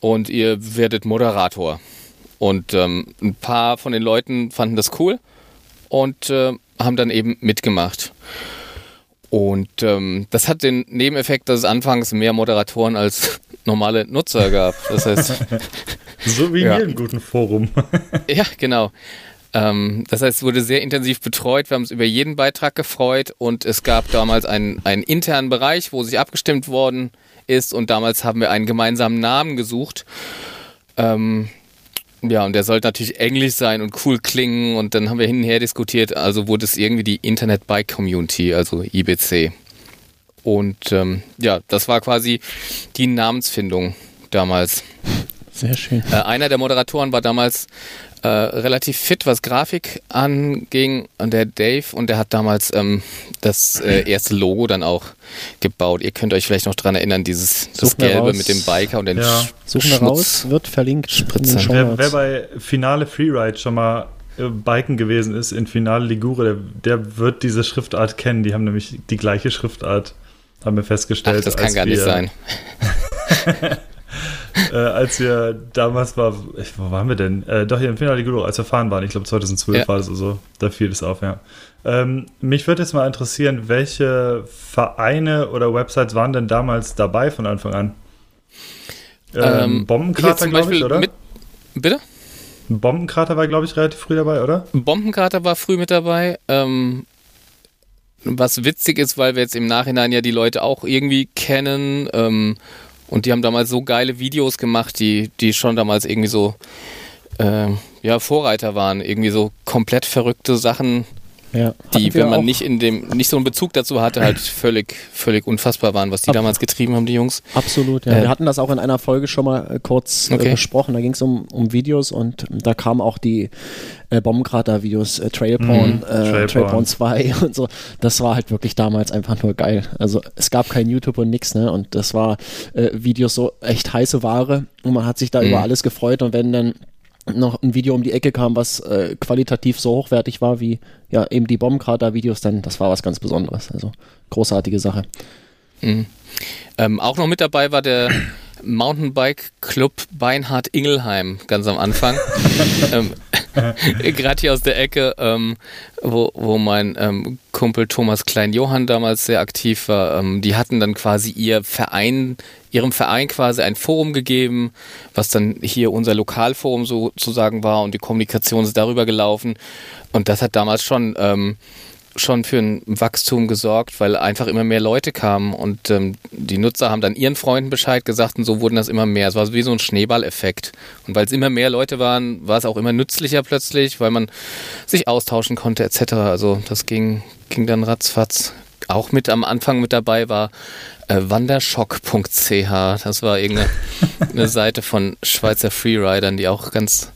Speaker 3: und ihr werdet Moderator. Und ähm, ein paar von den Leuten fanden das cool und äh, haben dann eben mitgemacht. Und ähm, das hat den Nebeneffekt, dass es anfangs mehr Moderatoren als normale Nutzer gab. Das heißt.
Speaker 1: so wie in ja. jedem guten Forum.
Speaker 3: ja, genau. Ähm, das heißt, es wurde sehr intensiv betreut. Wir haben uns über jeden Beitrag gefreut und es gab damals einen, einen internen Bereich, wo sich abgestimmt worden ist und damals haben wir einen gemeinsamen Namen gesucht. Ähm, ja, und der sollte natürlich englisch sein und cool klingen und dann haben wir hin und her diskutiert, also wurde es irgendwie die Internet Bike Community, also IBC. Und ähm, ja, das war quasi die Namensfindung damals.
Speaker 4: Sehr schön.
Speaker 3: Äh, einer der Moderatoren war damals äh, relativ fit, was Grafik anging, und der Dave, und der hat damals ähm, das äh, erste Logo dann auch gebaut. Ihr könnt euch vielleicht noch dran erinnern, dieses das Gelbe raus. mit dem Biker und den
Speaker 4: ja. Suchen wir raus, wird verlinkt.
Speaker 1: Wer, wer bei Finale Freeride schon mal äh, Biken gewesen ist in Finale Ligure, der, der, wird diese Schriftart kennen. Die haben nämlich die gleiche Schriftart, haben wir festgestellt. Ach,
Speaker 3: das kann gar nicht sein.
Speaker 1: äh, als wir damals war, ich, wo waren wir denn? Äh, doch hier im Finale Liguro, als wir fahren waren, ich glaube 2012 ja. war das oder so, da fiel es auf, ja. Ähm, mich würde jetzt mal interessieren, welche Vereine oder Websites waren denn damals dabei von Anfang an?
Speaker 3: Ähm, ähm Bombenkrater, glaube ich, oder? Mit, bitte?
Speaker 1: Bombenkrater war, glaube ich, relativ früh dabei, oder?
Speaker 3: Bombenkrater war früh mit dabei. Ähm, was witzig ist, weil wir jetzt im Nachhinein ja die Leute auch irgendwie kennen. Ähm, und die haben damals so geile Videos gemacht, die, die schon damals irgendwie so äh, ja, Vorreiter waren. Irgendwie so komplett verrückte Sachen ja, die, wenn man nicht in dem, nicht so einen Bezug dazu hatte, halt völlig, völlig unfassbar waren, was die Ab damals getrieben haben, die Jungs.
Speaker 4: Absolut, ja. Äh, Wir hatten das auch in einer Folge schon mal äh, kurz äh, okay. äh, besprochen. Da ging es um, um Videos und da kamen auch die äh, Bombenkrater-Videos, äh, Trailporn, mhm, Trailporn. Trailporn 2 und so. Das war halt wirklich damals einfach nur geil. Also es gab kein YouTube und nix, ne? Und das war Videos so echt heiße Ware und man hat sich da mhm. über alles gefreut und wenn dann noch ein Video um die Ecke kam, was äh, qualitativ so hochwertig war wie ja eben die Bombenkrater-Videos, dann das war was ganz Besonderes. Also großartige Sache.
Speaker 3: Mhm. Ähm, auch noch mit dabei war der Mountainbike Club Beinhard Ingelheim ganz am Anfang. ähm, Gerade hier aus der Ecke, ähm, wo, wo mein ähm, Kumpel Thomas Klein-Johann damals sehr aktiv war. Ähm, die hatten dann quasi ihr Verein, ihrem Verein quasi ein Forum gegeben, was dann hier unser Lokalforum sozusagen war und die Kommunikation ist darüber gelaufen. Und das hat damals schon ähm, schon für ein Wachstum gesorgt, weil einfach immer mehr Leute kamen und ähm, die Nutzer haben dann ihren Freunden Bescheid gesagt und so wurden das immer mehr. Es war wie so ein Schneeballeffekt. Und weil es immer mehr Leute waren, war es auch immer nützlicher plötzlich, weil man sich austauschen konnte etc. Also das ging, ging dann ratzfatz. Auch mit am Anfang mit dabei war äh, wanderschock.ch. Das war irgendeine Seite von Schweizer Freeridern, die auch ganz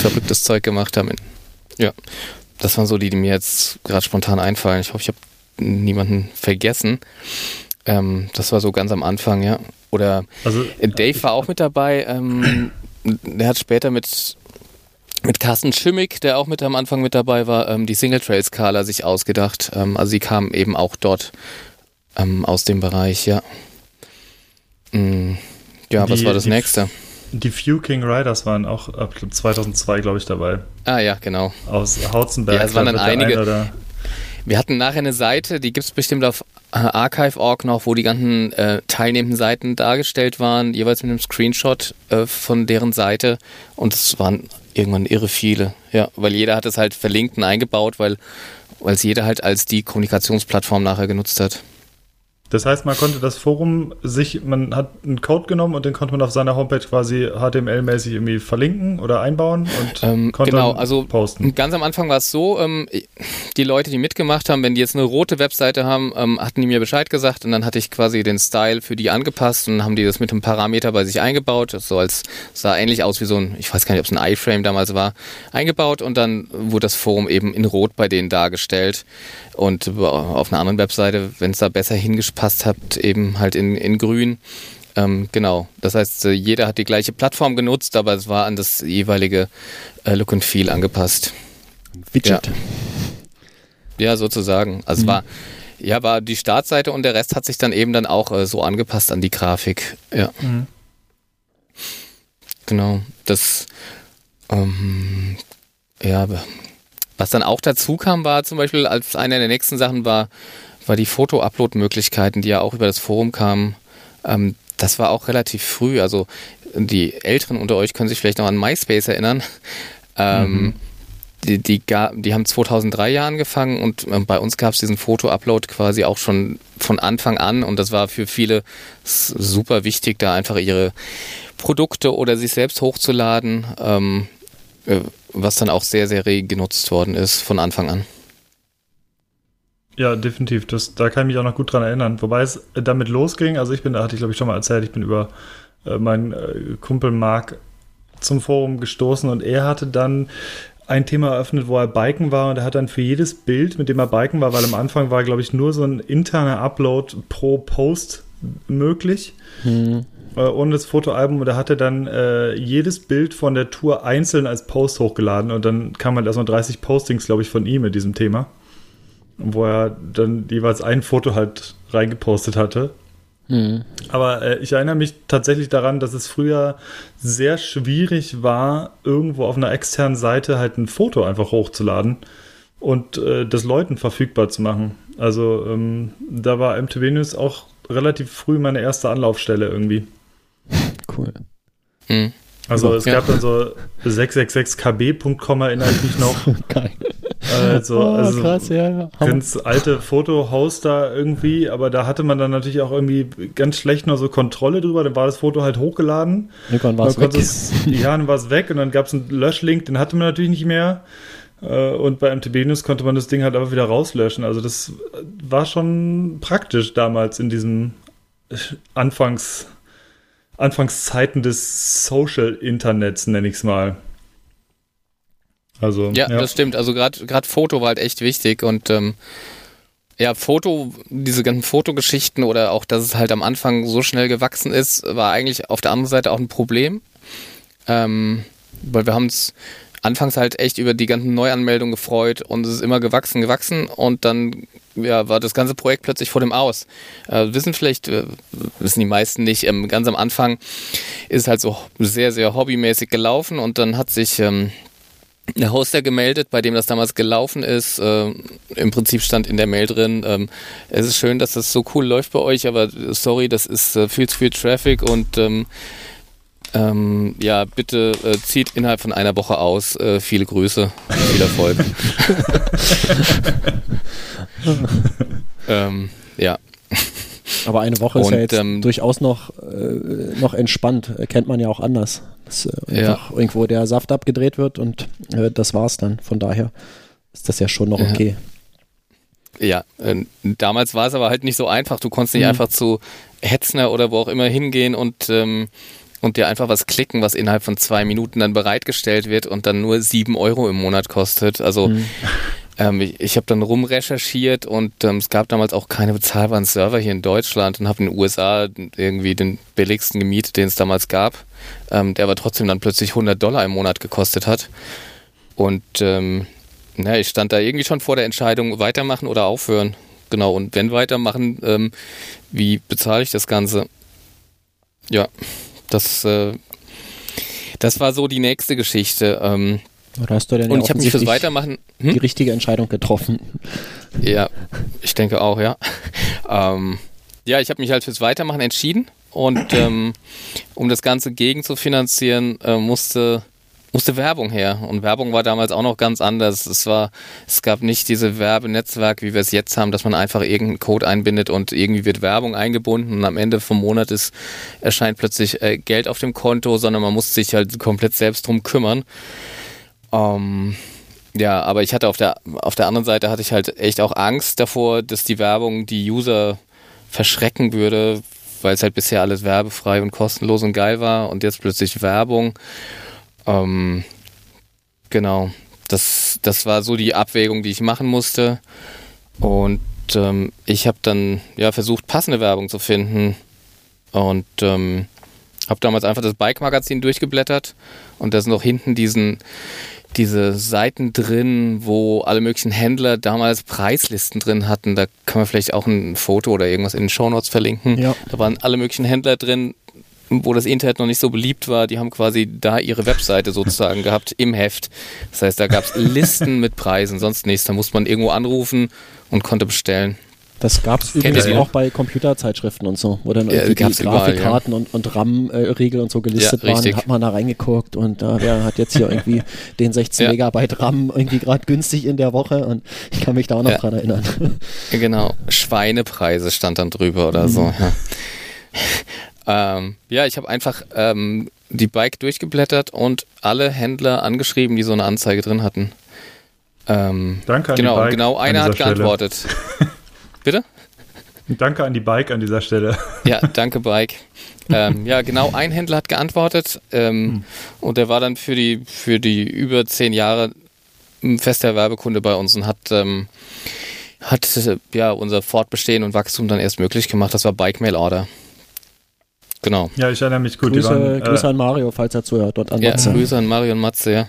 Speaker 3: verrücktes Zeug gemacht haben. Ja, das waren so die, die mir jetzt gerade spontan einfallen. Ich hoffe, ich habe niemanden vergessen. Ähm, das war so ganz am Anfang, ja. Oder also, Dave war auch mit dabei. Ähm, der hat später mit mit Carsten Schimmig, der auch mit am Anfang mit dabei war, ähm, die Single Trail Skala sich ausgedacht. Ähm, also sie kam eben auch dort ähm, aus dem Bereich, ja. Mm, ja, die, was war das nächste?
Speaker 1: Die Few King Riders waren auch ab 2002, glaube ich, dabei.
Speaker 3: Ah ja, genau.
Speaker 1: Aus Hautzenberg.
Speaker 3: Ja, es waren dann einige. Wir hatten nachher eine Seite, die gibt es bestimmt auf äh, Archive.org noch, wo die ganzen äh, teilnehmenden Seiten dargestellt waren, jeweils mit einem Screenshot äh, von deren Seite. Und es waren irgendwann irre viele. Ja, weil jeder hat es halt verlinkt und eingebaut, weil es jeder halt als die Kommunikationsplattform nachher genutzt hat.
Speaker 1: Das heißt, man konnte das Forum sich, man hat einen Code genommen und den konnte man auf seiner Homepage quasi HTML-mäßig irgendwie verlinken oder einbauen und
Speaker 3: ähm, konnte genau, also posten. Ganz am Anfang war es so, ähm, die Leute, die mitgemacht haben, wenn die jetzt eine rote Webseite haben, ähm, hatten die mir Bescheid gesagt und dann hatte ich quasi den Style für die angepasst und haben die das mit einem Parameter bei sich eingebaut. Das so als sah ähnlich aus wie so ein, ich weiß gar nicht, ob es ein iFrame damals war, eingebaut und dann wurde das Forum eben in Rot bei denen dargestellt und auf einer anderen Webseite, wenn es da besser hingepasst hat, eben halt in, in grün. Ähm, genau. Das heißt, äh, jeder hat die gleiche Plattform genutzt, aber es war an das jeweilige äh, Look and Feel angepasst.
Speaker 4: Widget.
Speaker 3: Ja, ja sozusagen. Also mhm. es war ja, war die Startseite und der Rest hat sich dann eben dann auch äh, so angepasst an die Grafik. Ja. Mhm. Genau. Das ähm, ja, was dann auch dazu kam, war zum Beispiel, als eine der nächsten Sachen war, war die Foto-Upload-Möglichkeiten, die ja auch über das Forum kamen. Ähm, das war auch relativ früh. Also die Älteren unter euch können sich vielleicht noch an MySpace erinnern. Ähm, mhm. die, die, die, haben 2003 ja angefangen und äh, bei uns gab es diesen Foto-Upload quasi auch schon von Anfang an und das war für viele super wichtig, da einfach ihre Produkte oder sich selbst hochzuladen. Ähm, äh, was dann auch sehr, sehr rege genutzt worden ist von Anfang an.
Speaker 1: Ja, definitiv. Das, da kann ich mich auch noch gut dran erinnern. Wobei es damit losging, also ich bin, da hatte ich glaube ich schon mal erzählt, ich bin über äh, meinen äh, Kumpel Marc zum Forum gestoßen und er hatte dann ein Thema eröffnet, wo er Biken war und er hat dann für jedes Bild, mit dem er Biken war, weil am Anfang war, glaube ich, nur so ein interner Upload pro Post möglich. Hm äh, ohne das Fotoalbum. Und da hat er dann äh, jedes Bild von der Tour einzeln als Post hochgeladen. Und dann kam halt erstmal 30 Postings, glaube ich, von ihm in diesem Thema. Wo er dann jeweils ein Foto halt reingepostet hatte. Mhm. Aber äh, ich erinnere mich tatsächlich daran, dass es früher sehr schwierig war, irgendwo auf einer externen Seite halt ein Foto einfach hochzuladen und äh, das Leuten verfügbar zu machen. Also ähm, da war MTV News auch relativ früh meine erste Anlaufstelle irgendwie.
Speaker 4: Cool.
Speaker 1: Mhm. Also es ja. gab dann so 666kb.com erinnere ich mich noch. Geil. Also, oh, also krass, ja. ganz alte Foto-Hoster irgendwie, aber da hatte man dann natürlich auch irgendwie ganz schlecht nur so Kontrolle drüber. Dann war das Foto halt hochgeladen.
Speaker 4: Irgendwann war es weg.
Speaker 1: Es, ja, dann war es weg und dann gab es einen Löschlink, den hatte man natürlich nicht mehr. Äh, und bei MTB News konnte man das Ding halt aber wieder rauslöschen. Also das war schon praktisch damals in diesem Anfangs Anfangszeiten des Social-Internets, nenne ich es mal.
Speaker 3: Also, ja, ja, das stimmt. Also gerade Foto war halt echt wichtig und ähm, ja, Foto, diese ganzen Fotogeschichten oder auch, dass es halt am Anfang so schnell gewachsen ist, war eigentlich auf der anderen Seite auch ein Problem. Ähm, weil wir haben uns anfangs halt echt über die ganzen Neuanmeldungen gefreut und es ist immer gewachsen, gewachsen und dann ja, war das ganze Projekt plötzlich vor dem Aus. Äh, wissen vielleicht, äh, wissen die meisten nicht, ähm, ganz am Anfang ist es halt so sehr, sehr hobbymäßig gelaufen und dann hat sich ähm, der Hoster gemeldet, bei dem das damals gelaufen ist. Äh, Im Prinzip stand in der Mail drin, ähm, es ist schön, dass das so cool läuft bei euch, aber sorry, das ist äh, viel zu viel Traffic und ähm, ähm, ja, bitte äh, zieht innerhalb von einer Woche aus. Äh, viele Grüße, viel Erfolg. ähm, ja.
Speaker 4: Aber eine Woche ist ja jetzt ähm, durchaus noch, äh, noch entspannt. Kennt man ja auch anders. Dass äh, ja. irgendwo der Saft abgedreht wird und äh, das war's dann. Von daher ist das ja schon noch okay.
Speaker 3: Ja, äh, damals war es aber halt nicht so einfach. Du konntest nicht mhm. einfach zu Hetzner oder wo auch immer hingehen und ähm, und dir einfach was klicken, was innerhalb von zwei Minuten dann bereitgestellt wird und dann nur sieben Euro im Monat kostet. Also mhm. Ähm, ich, ich habe dann rumrecherchiert und ähm, es gab damals auch keine bezahlbaren Server hier in Deutschland und habe in den USA irgendwie den billigsten gemietet, den es damals gab, ähm, der aber trotzdem dann plötzlich 100 Dollar im Monat gekostet hat. Und ähm, na, ich stand da irgendwie schon vor der Entscheidung, weitermachen oder aufhören. Genau, und wenn weitermachen, ähm, wie bezahle ich das Ganze? Ja das, äh, das war so die nächste Geschichte. Ähm,
Speaker 4: Oder hast du denn
Speaker 3: Und
Speaker 4: ja
Speaker 3: ich habe mich fürs Weitermachen. Hm?
Speaker 4: die richtige Entscheidung getroffen?
Speaker 3: Ja, ich denke auch, ja. Ähm, ja, ich habe mich halt fürs Weitermachen entschieden und ähm, um das Ganze gegen zu finanzieren, äh, musste musste Werbung her und Werbung war damals auch noch ganz anders. Es war, es gab nicht diese Werbenetzwerk, wie wir es jetzt haben, dass man einfach irgendeinen Code einbindet und irgendwie wird Werbung eingebunden und am Ende vom Monat ist erscheint plötzlich äh, Geld auf dem Konto, sondern man muss sich halt komplett selbst drum kümmern. Ähm, ja, aber ich hatte auf der auf der anderen Seite hatte ich halt echt auch Angst davor, dass die Werbung die User verschrecken würde, weil es halt bisher alles werbefrei und kostenlos und geil war und jetzt plötzlich Werbung. Ähm, genau, das, das war so die Abwägung, die ich machen musste. Und ähm, ich habe dann ja versucht, passende Werbung zu finden. Und ähm, habe damals einfach das Bike-Magazin durchgeblättert und da sind noch hinten diesen diese Seiten drin, wo alle möglichen Händler damals Preislisten drin hatten. Da kann man vielleicht auch ein Foto oder irgendwas in den Shownotes verlinken.
Speaker 4: Ja.
Speaker 3: Da waren alle möglichen Händler drin, wo das Internet noch nicht so beliebt war. Die haben quasi da ihre Webseite sozusagen gehabt im Heft. Das heißt, da gab es Listen mit Preisen, sonst nichts. Da musste man irgendwo anrufen und konnte bestellen.
Speaker 4: Das gab es übrigens
Speaker 3: ihr, ja?
Speaker 4: auch bei Computerzeitschriften und so, wo dann
Speaker 3: Ja,
Speaker 4: irgendwie die
Speaker 3: gab's überall,
Speaker 4: Grafikkarten und, und RAM-Regel und so gelistet
Speaker 3: Ja,
Speaker 4: waren. Hat man da reingeguckt und äh, wer hat jetzt hier irgendwie den 16
Speaker 3: Ja.
Speaker 4: Megabyte RAM irgendwie gerade günstig in der Woche und ich kann mich da auch noch
Speaker 3: Ja.
Speaker 4: dran erinnern.
Speaker 3: Genau, Schweinepreise stand dann drüber oder so. Ja, ähm, ja ich habe einfach ähm, die Bike durchgeblättert und alle Händler angeschrieben, die so eine Anzeige drin hatten. Ähm,
Speaker 1: Danke an die
Speaker 3: genau,
Speaker 1: Bike
Speaker 3: genau einer hat
Speaker 1: Stelle.
Speaker 3: geantwortet. Bitte?
Speaker 1: Danke an die Bike an dieser Stelle.
Speaker 3: Ja, danke Bike. ähm, ja, genau ein Händler hat geantwortet ähm, und der war dann für die für die über zehn Jahre ein fester Werbekunde bei uns und hat ähm, hat ja unser Fortbestehen und Wachstum dann erst möglich gemacht. Das war Bike Mail Order. Genau.
Speaker 1: Ja, ich erinnere mich gut.
Speaker 4: Grüße,
Speaker 1: die waren,
Speaker 4: Grüße
Speaker 1: äh,
Speaker 4: an Mario, falls er zuhört und an
Speaker 3: Ja,
Speaker 4: Matze.
Speaker 3: Grüße an Mario und Matze, ja.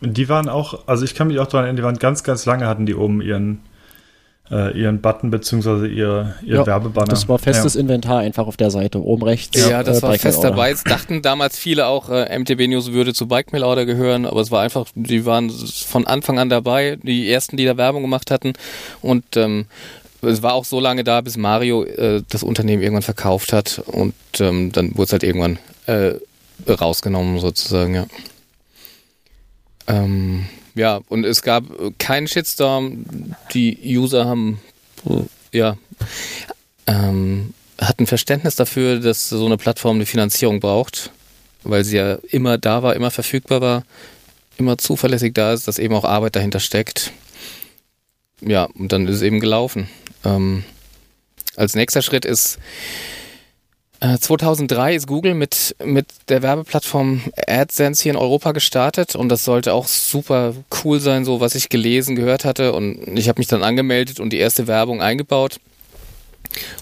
Speaker 1: die waren auch, also ich kann mich auch daran erinnern, die waren ganz, ganz lange, hatten die oben ihren, äh, ihren Button beziehungsweise ihr, ihr
Speaker 4: Ja,
Speaker 1: Werbebanner.
Speaker 4: Das war festes
Speaker 1: Ja.
Speaker 4: Inventar einfach auf der Seite, oben rechts.
Speaker 3: Ja, das
Speaker 4: äh,
Speaker 3: war
Speaker 4: Bike
Speaker 3: fest
Speaker 4: Order.
Speaker 3: dabei. Es dachten damals viele auch, äh, MTB News würde zu Bike Mail Order gehören, aber es war einfach, die waren von Anfang an dabei, die ersten, die da Werbung gemacht hatten. Und ähm, es war auch so lange da, bis Mario äh, das Unternehmen irgendwann verkauft hat und ähm, dann wurde es halt irgendwann äh, rausgenommen sozusagen, ja. Ähm, ja, und es gab äh, keinen Shitstorm. Die User haben äh, ja ähm, hatten Verständnis dafür, dass so eine Plattform eine Finanzierung braucht, weil sie ja immer da war, immer verfügbar war, immer zuverlässig da ist, dass eben auch Arbeit dahinter steckt. Ja, und dann ist es eben gelaufen. Ähm, als nächster Schritt ist 2003 ist Google mit, mit der Werbeplattform AdSense hier in Europa gestartet und das sollte auch super cool sein, so was ich gelesen, gehört hatte und ich habe mich dann angemeldet und die erste Werbung eingebaut.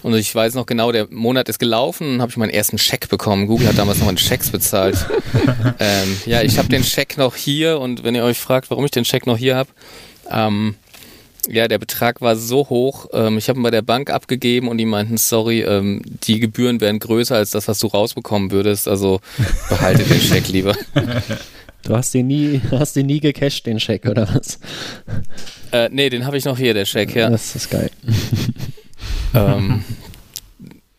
Speaker 3: Und ich weiß noch genau, der Monat ist gelaufen und habe ich meinen ersten Scheck bekommen. Google hat damals noch in Schecks bezahlt. ähm, ja, ich habe den Scheck noch hier und wenn ihr euch fragt, warum ich den Scheck noch hier habe, ähm, ja, der Betrag war so hoch. Ähm, ich habe ihn bei der Bank abgegeben und die meinten, sorry, ähm, die Gebühren wären größer als das, was du rausbekommen würdest. Also behalte den Scheck lieber.
Speaker 4: Du hast den nie, hast den nie gecached, den Scheck, oder was?
Speaker 3: Äh, nee, den habe ich noch hier, der Scheck, ja.
Speaker 4: Das ist geil.
Speaker 3: ähm,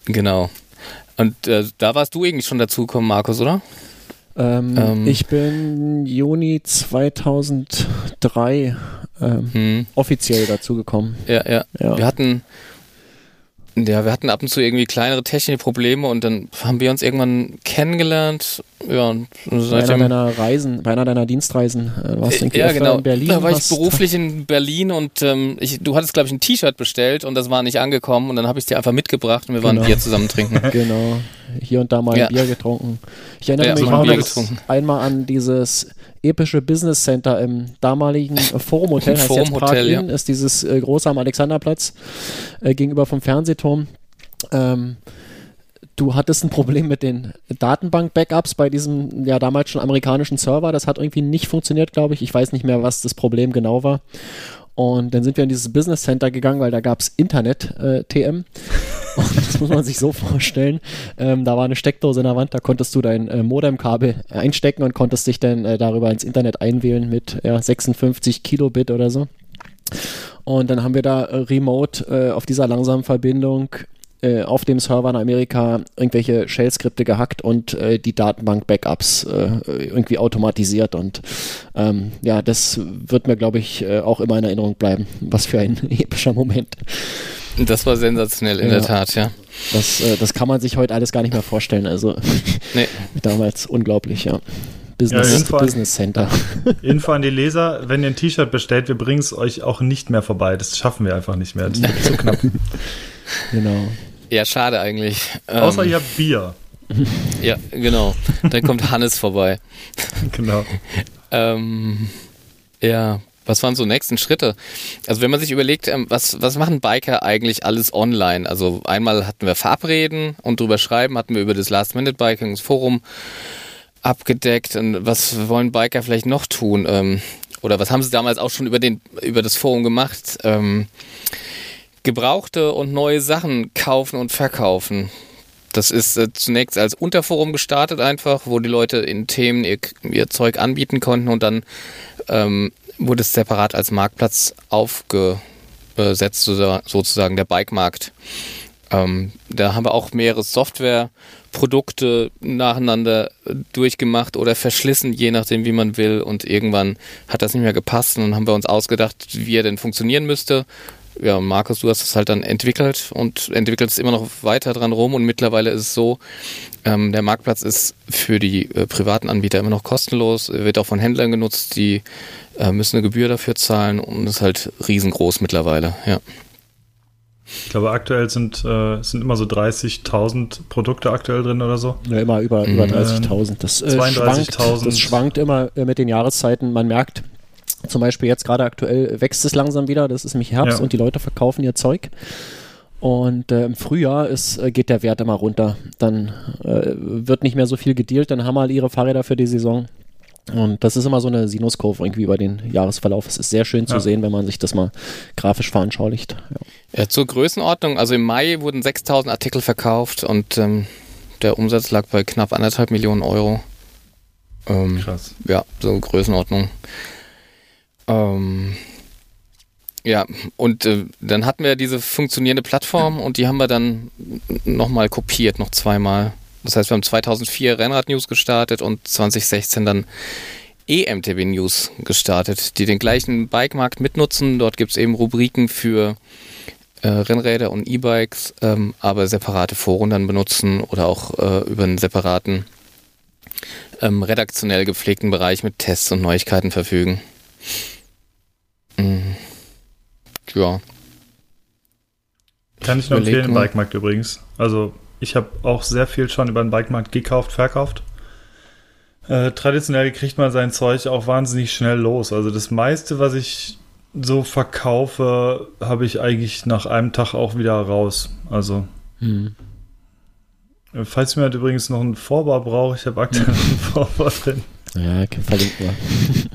Speaker 3: genau. Und äh, da warst du irgendwie schon dazugekommen, Markus, oder?
Speaker 4: Ähm,
Speaker 3: Ähm.
Speaker 4: ich bin Juni 2003 ähm,
Speaker 3: Hm.
Speaker 4: offiziell dazugekommen.
Speaker 3: Ja, ja,
Speaker 4: Ja.
Speaker 3: Wir hatten, ja, wir hatten ab und zu irgendwie kleinere technische Probleme und dann haben wir uns irgendwann kennengelernt. Ja, und
Speaker 4: Bei einer deiner Reisen, bei einer deiner Dienstreisen. Äh, Du warst irgendwie
Speaker 3: ja, genau.
Speaker 4: in Berlin.
Speaker 3: da war ich beruflich in Berlin und ähm, ich, du hattest, glaube ich, ein T-Shirt bestellt und das war nicht angekommen und dann habe ich es dir einfach mitgebracht und wir waren
Speaker 4: Genau.
Speaker 3: Bier zusammen trinken.
Speaker 4: Genau. Hier und da mal
Speaker 3: Ja.
Speaker 4: ein Bier getrunken. Ich erinnere
Speaker 3: Ja,
Speaker 4: mich
Speaker 3: so getrunken.
Speaker 4: einmal an dieses epische Business Center im damaligen Forum Hotel, heißt
Speaker 3: Forum
Speaker 4: jetzt Prag
Speaker 3: Hotel,
Speaker 4: Inn, ist dieses äh, große am Alexanderplatz äh, gegenüber vom Fernsehturm. Ähm, du hattest ein Problem mit den Datenbank-Backups bei diesem ja damals schon amerikanischen Server. Das hat irgendwie nicht funktioniert, glaube ich. Ich weiß nicht mehr, was das Problem genau war. Und dann sind wir in dieses Business Center gegangen, weil da gab's Internet, äh, TM. Und Das muss man sich so vorstellen. Ähm, da war eine Steckdose in der Wand, da konntest du dein äh, Modemkabel einstecken und konntest dich dann äh, darüber ins Internet einwählen mit ja, 56 Kilobit oder so. Und dann haben wir da äh, remote äh, auf dieser langsamen Verbindung äh, auf dem Server in Amerika irgendwelche Shell-Skripte gehackt und äh, die Datenbank-Backups äh, irgendwie automatisiert. Und ähm, ja, das wird mir, glaube ich, äh, auch immer in Erinnerung bleiben. Was für ein epischer Moment.
Speaker 3: Das war sensationell, in
Speaker 4: Ja.
Speaker 3: der Tat, ja.
Speaker 4: Das, äh, das kann man sich heute alles gar nicht mehr vorstellen. Also
Speaker 3: Nee.
Speaker 4: damals unglaublich, ja. Business,
Speaker 1: Ja, jedenfalls-
Speaker 4: Business Center.
Speaker 1: Info an die Leser, wenn ihr ein T-Shirt bestellt, wir bringen es euch auch nicht mehr vorbei. Das schaffen wir einfach nicht mehr. Das ist zu knapp.
Speaker 4: genau.
Speaker 3: Ja, schade eigentlich. Ähm,
Speaker 1: Außer ihr habt Bier.
Speaker 3: Ja, genau. Dann kommt Hannes vorbei.
Speaker 1: Genau.
Speaker 3: Ähm, ja, was waren so nächsten Schritte? Also wenn man sich überlegt, ähm, was, was machen Biker eigentlich alles online? Also einmal hatten wir Verabreden und drüber schreiben, hatten wir über das Last-Minute-Bikings-Forum abgedeckt. Und was wollen Biker vielleicht noch tun? Ähm, oder was haben sie damals auch schon über, den, über das Forum gemacht? Ähm, gebrauchte und neue Sachen kaufen und verkaufen. Das ist äh, zunächst als Unterforum gestartet einfach, wo die Leute in Themen ihr, ihr Zeug anbieten konnten und dann ähm, wurde es separat als Marktplatz aufgesetzt, so- sozusagen der Bikemarkt. Ähm, da haben wir auch mehrere Softwareprodukte nacheinander äh, durchgemacht oder verschlissen, je nachdem, wie man will. Und irgendwann hat das nicht mehr gepasst und dann haben wir uns ausgedacht, wie er denn funktionieren müsste. Ja, Markus, du hast es halt dann entwickelt und entwickelst immer noch weiter dran rum und mittlerweile ist es so, ähm, der Marktplatz ist für die äh, privaten Anbieter immer noch kostenlos, wird auch von Händlern genutzt, die äh, müssen eine Gebühr dafür zahlen und ist halt riesengroß mittlerweile, ja.
Speaker 1: Ich glaube, aktuell sind, äh, sind immer so 30.000 Produkte aktuell drin oder so.
Speaker 4: Ja, immer über, über
Speaker 3: Mhm.
Speaker 4: 30.000. Das, äh,
Speaker 1: 32.000.
Speaker 4: schwankt, das schwankt immer äh, mit den Jahreszeiten. Man merkt, zum Beispiel jetzt gerade aktuell wächst es langsam wieder. Das ist nämlich Herbst
Speaker 1: Ja.
Speaker 4: und die Leute verkaufen ihr Zeug. Und äh, im Frühjahr ist, äh, geht der Wert immer runter. Dann äh, wird nicht mehr so viel gedealt, dann haben alle ihre Fahrräder für die Saison. Und das ist immer so eine Sinuskurve irgendwie über den Jahresverlauf. Es ist sehr schön zu
Speaker 1: Ja.
Speaker 4: sehen, wenn man sich das mal grafisch veranschaulicht. Ja.
Speaker 3: Ja, zur Größenordnung, also im Mai wurden 6000 Artikel verkauft und ähm, der Umsatz lag bei knapp anderthalb Millionen Euro. Ähm,
Speaker 1: Krass.
Speaker 3: ja, so Größenordnung. Ähm, ja, und äh, dann hatten wir diese funktionierende Plattform und die haben wir dann nochmal kopiert, noch zweimal. Das heißt, wir haben 2004 Rennrad News gestartet und 2016 dann EMTB News gestartet, die den gleichen Bikemarkt mitnutzen. Dort gibt es eben Rubriken für äh, Rennräder und E-Bikes, ähm, aber separate Foren dann benutzen oder auch äh, über einen separaten ähm, redaktionell gepflegten Bereich mit Tests und Neuigkeiten verfügen. Mhm. Ja,
Speaker 1: Kann ich nur empfehlen, im. Bikemarkt übrigens. Also, ich habe auch sehr viel schon über den Bikemarkt gekauft, verkauft. Äh, traditionell kriegt man sein Zeug auch wahnsinnig schnell los. Also, das meiste, was ich so verkaufe, habe ich eigentlich nach einem Tag auch wieder raus. Also, äh, falls jemand übrigens noch einen Vorbau braucht, ich habe aktuell einen Vorbau drin.
Speaker 4: Ja, verlinkt mal.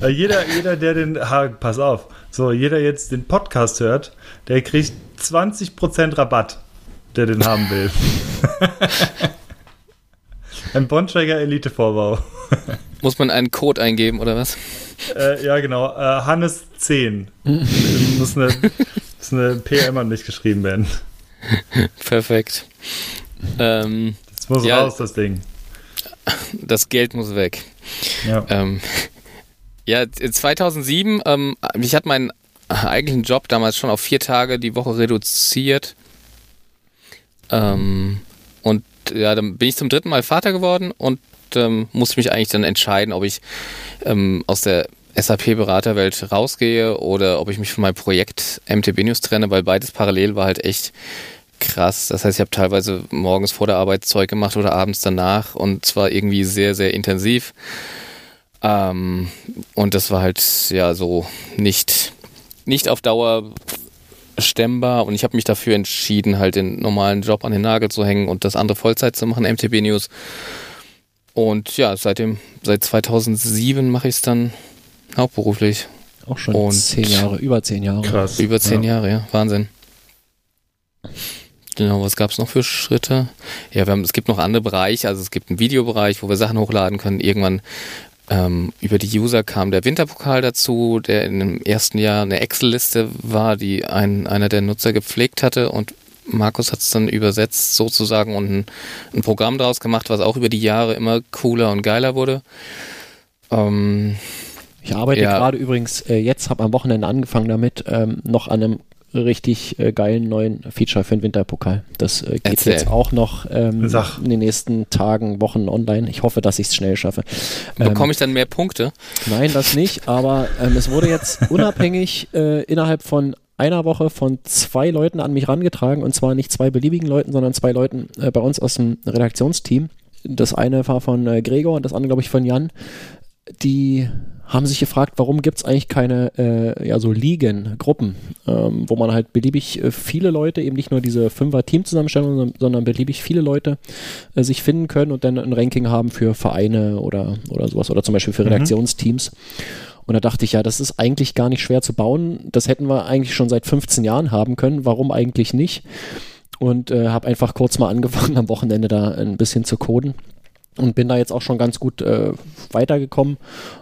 Speaker 1: Äh, jeder, jeder, der den, ha, pass auf, so, jeder jetzt den Podcast hört, der kriegt 20% Rabatt, der den haben will. Ein Bontrager Elite Vorbau.
Speaker 3: muss man einen Code eingeben oder was?
Speaker 1: Äh, ja, genau, äh, Hannes 10. muss, eine, muss eine PM an mich geschrieben werden.
Speaker 3: Perfekt. Ähm,
Speaker 1: Das muss
Speaker 3: Ja.
Speaker 1: raus, das Ding.
Speaker 3: das Geld muss weg.
Speaker 1: Ja.
Speaker 3: Ähm, ja, 2007, ähm, ich hatte meinen eigentlichen Job damals schon auf vier Tage die Woche reduziert. Ähm, und ja, dann bin ich zum dritten Mal Vater geworden und ähm, musste mich eigentlich dann entscheiden, ob ich ähm, aus der SAP-Beraterwelt rausgehe oder ob ich mich von meinem Projekt MTB News trenne, weil beides parallel war halt echt krass. Das heißt, ich habe teilweise morgens vor der Arbeit Zeug gemacht oder abends danach und zwar irgendwie sehr, sehr intensiv. Ähm, und das war halt ja so nicht, nicht auf Dauer stemmbar und ich habe mich dafür entschieden, halt den normalen Job an den Nagel zu hängen und das andere Vollzeit zu machen, MTB News. Und ja, seitdem, seit 2007 mache ich es dann hauptberuflich.
Speaker 4: Auch schon
Speaker 3: Und-
Speaker 4: zehn Jahre, über zehn Jahre.
Speaker 1: Krass.
Speaker 3: Über zehn
Speaker 1: ja.
Speaker 3: Jahre, ja, Wahnsinn. Genau, was gab es noch für Schritte? Ja, wir haben, es gibt noch andere Bereiche, also es gibt einen Videobereich, wo wir Sachen hochladen können. Irgendwann ähm, über die User kam der Winterpokal dazu, der in dem ersten Jahr eine Excel-Liste war, die ein, einer der Nutzer gepflegt hatte und Markus hat es dann übersetzt sozusagen und ein, ein, Programm daraus gemacht, was auch über die Jahre immer cooler und geiler wurde.
Speaker 4: Ähm, ich arbeite ja. gerade übrigens äh, jetzt, habe am Wochenende angefangen damit, ähm, noch an einem richtig äh, geilen neuen Feature für den Winterpokal. Das äh, geht Erzähl. jetzt auch noch ähm, in den nächsten Tagen, Wochen online. Ich hoffe, dass ich es schnell schaffe.
Speaker 3: Bekomme ähm, ich dann mehr Punkte?
Speaker 4: Nein, das nicht, aber ähm, es wurde jetzt unabhängig äh, innerhalb von einer Woche von zwei Leuten an mich rangetragen und zwar nicht zwei beliebigen Leuten, sondern zwei Leuten äh, bei uns aus dem Redaktionsteam. Das eine war von äh, Gregor und das andere, glaube ich, von Jan. Die haben sich gefragt, warum gibt es eigentlich keine äh, ja, so Ligen, Gruppen, ähm, wo man halt beliebig äh, viele Leute, eben nicht nur diese Fünfer-Team-Zusammenstellung, sondern, sondern, beliebig viele Leute äh, sich finden können und dann ein Ranking haben für Vereine oder, oder sowas oder zum Beispiel für mhm. Redaktionsteams. Und da dachte ich, ja, das ist eigentlich gar nicht schwer zu bauen. Das hätten wir eigentlich schon seit 15 Jahren haben können. Warum eigentlich nicht? Und äh, habe einfach kurz mal angefangen, am Wochenende da ein bisschen zu coden und bin da jetzt auch schon ganz gut äh, weitergekommen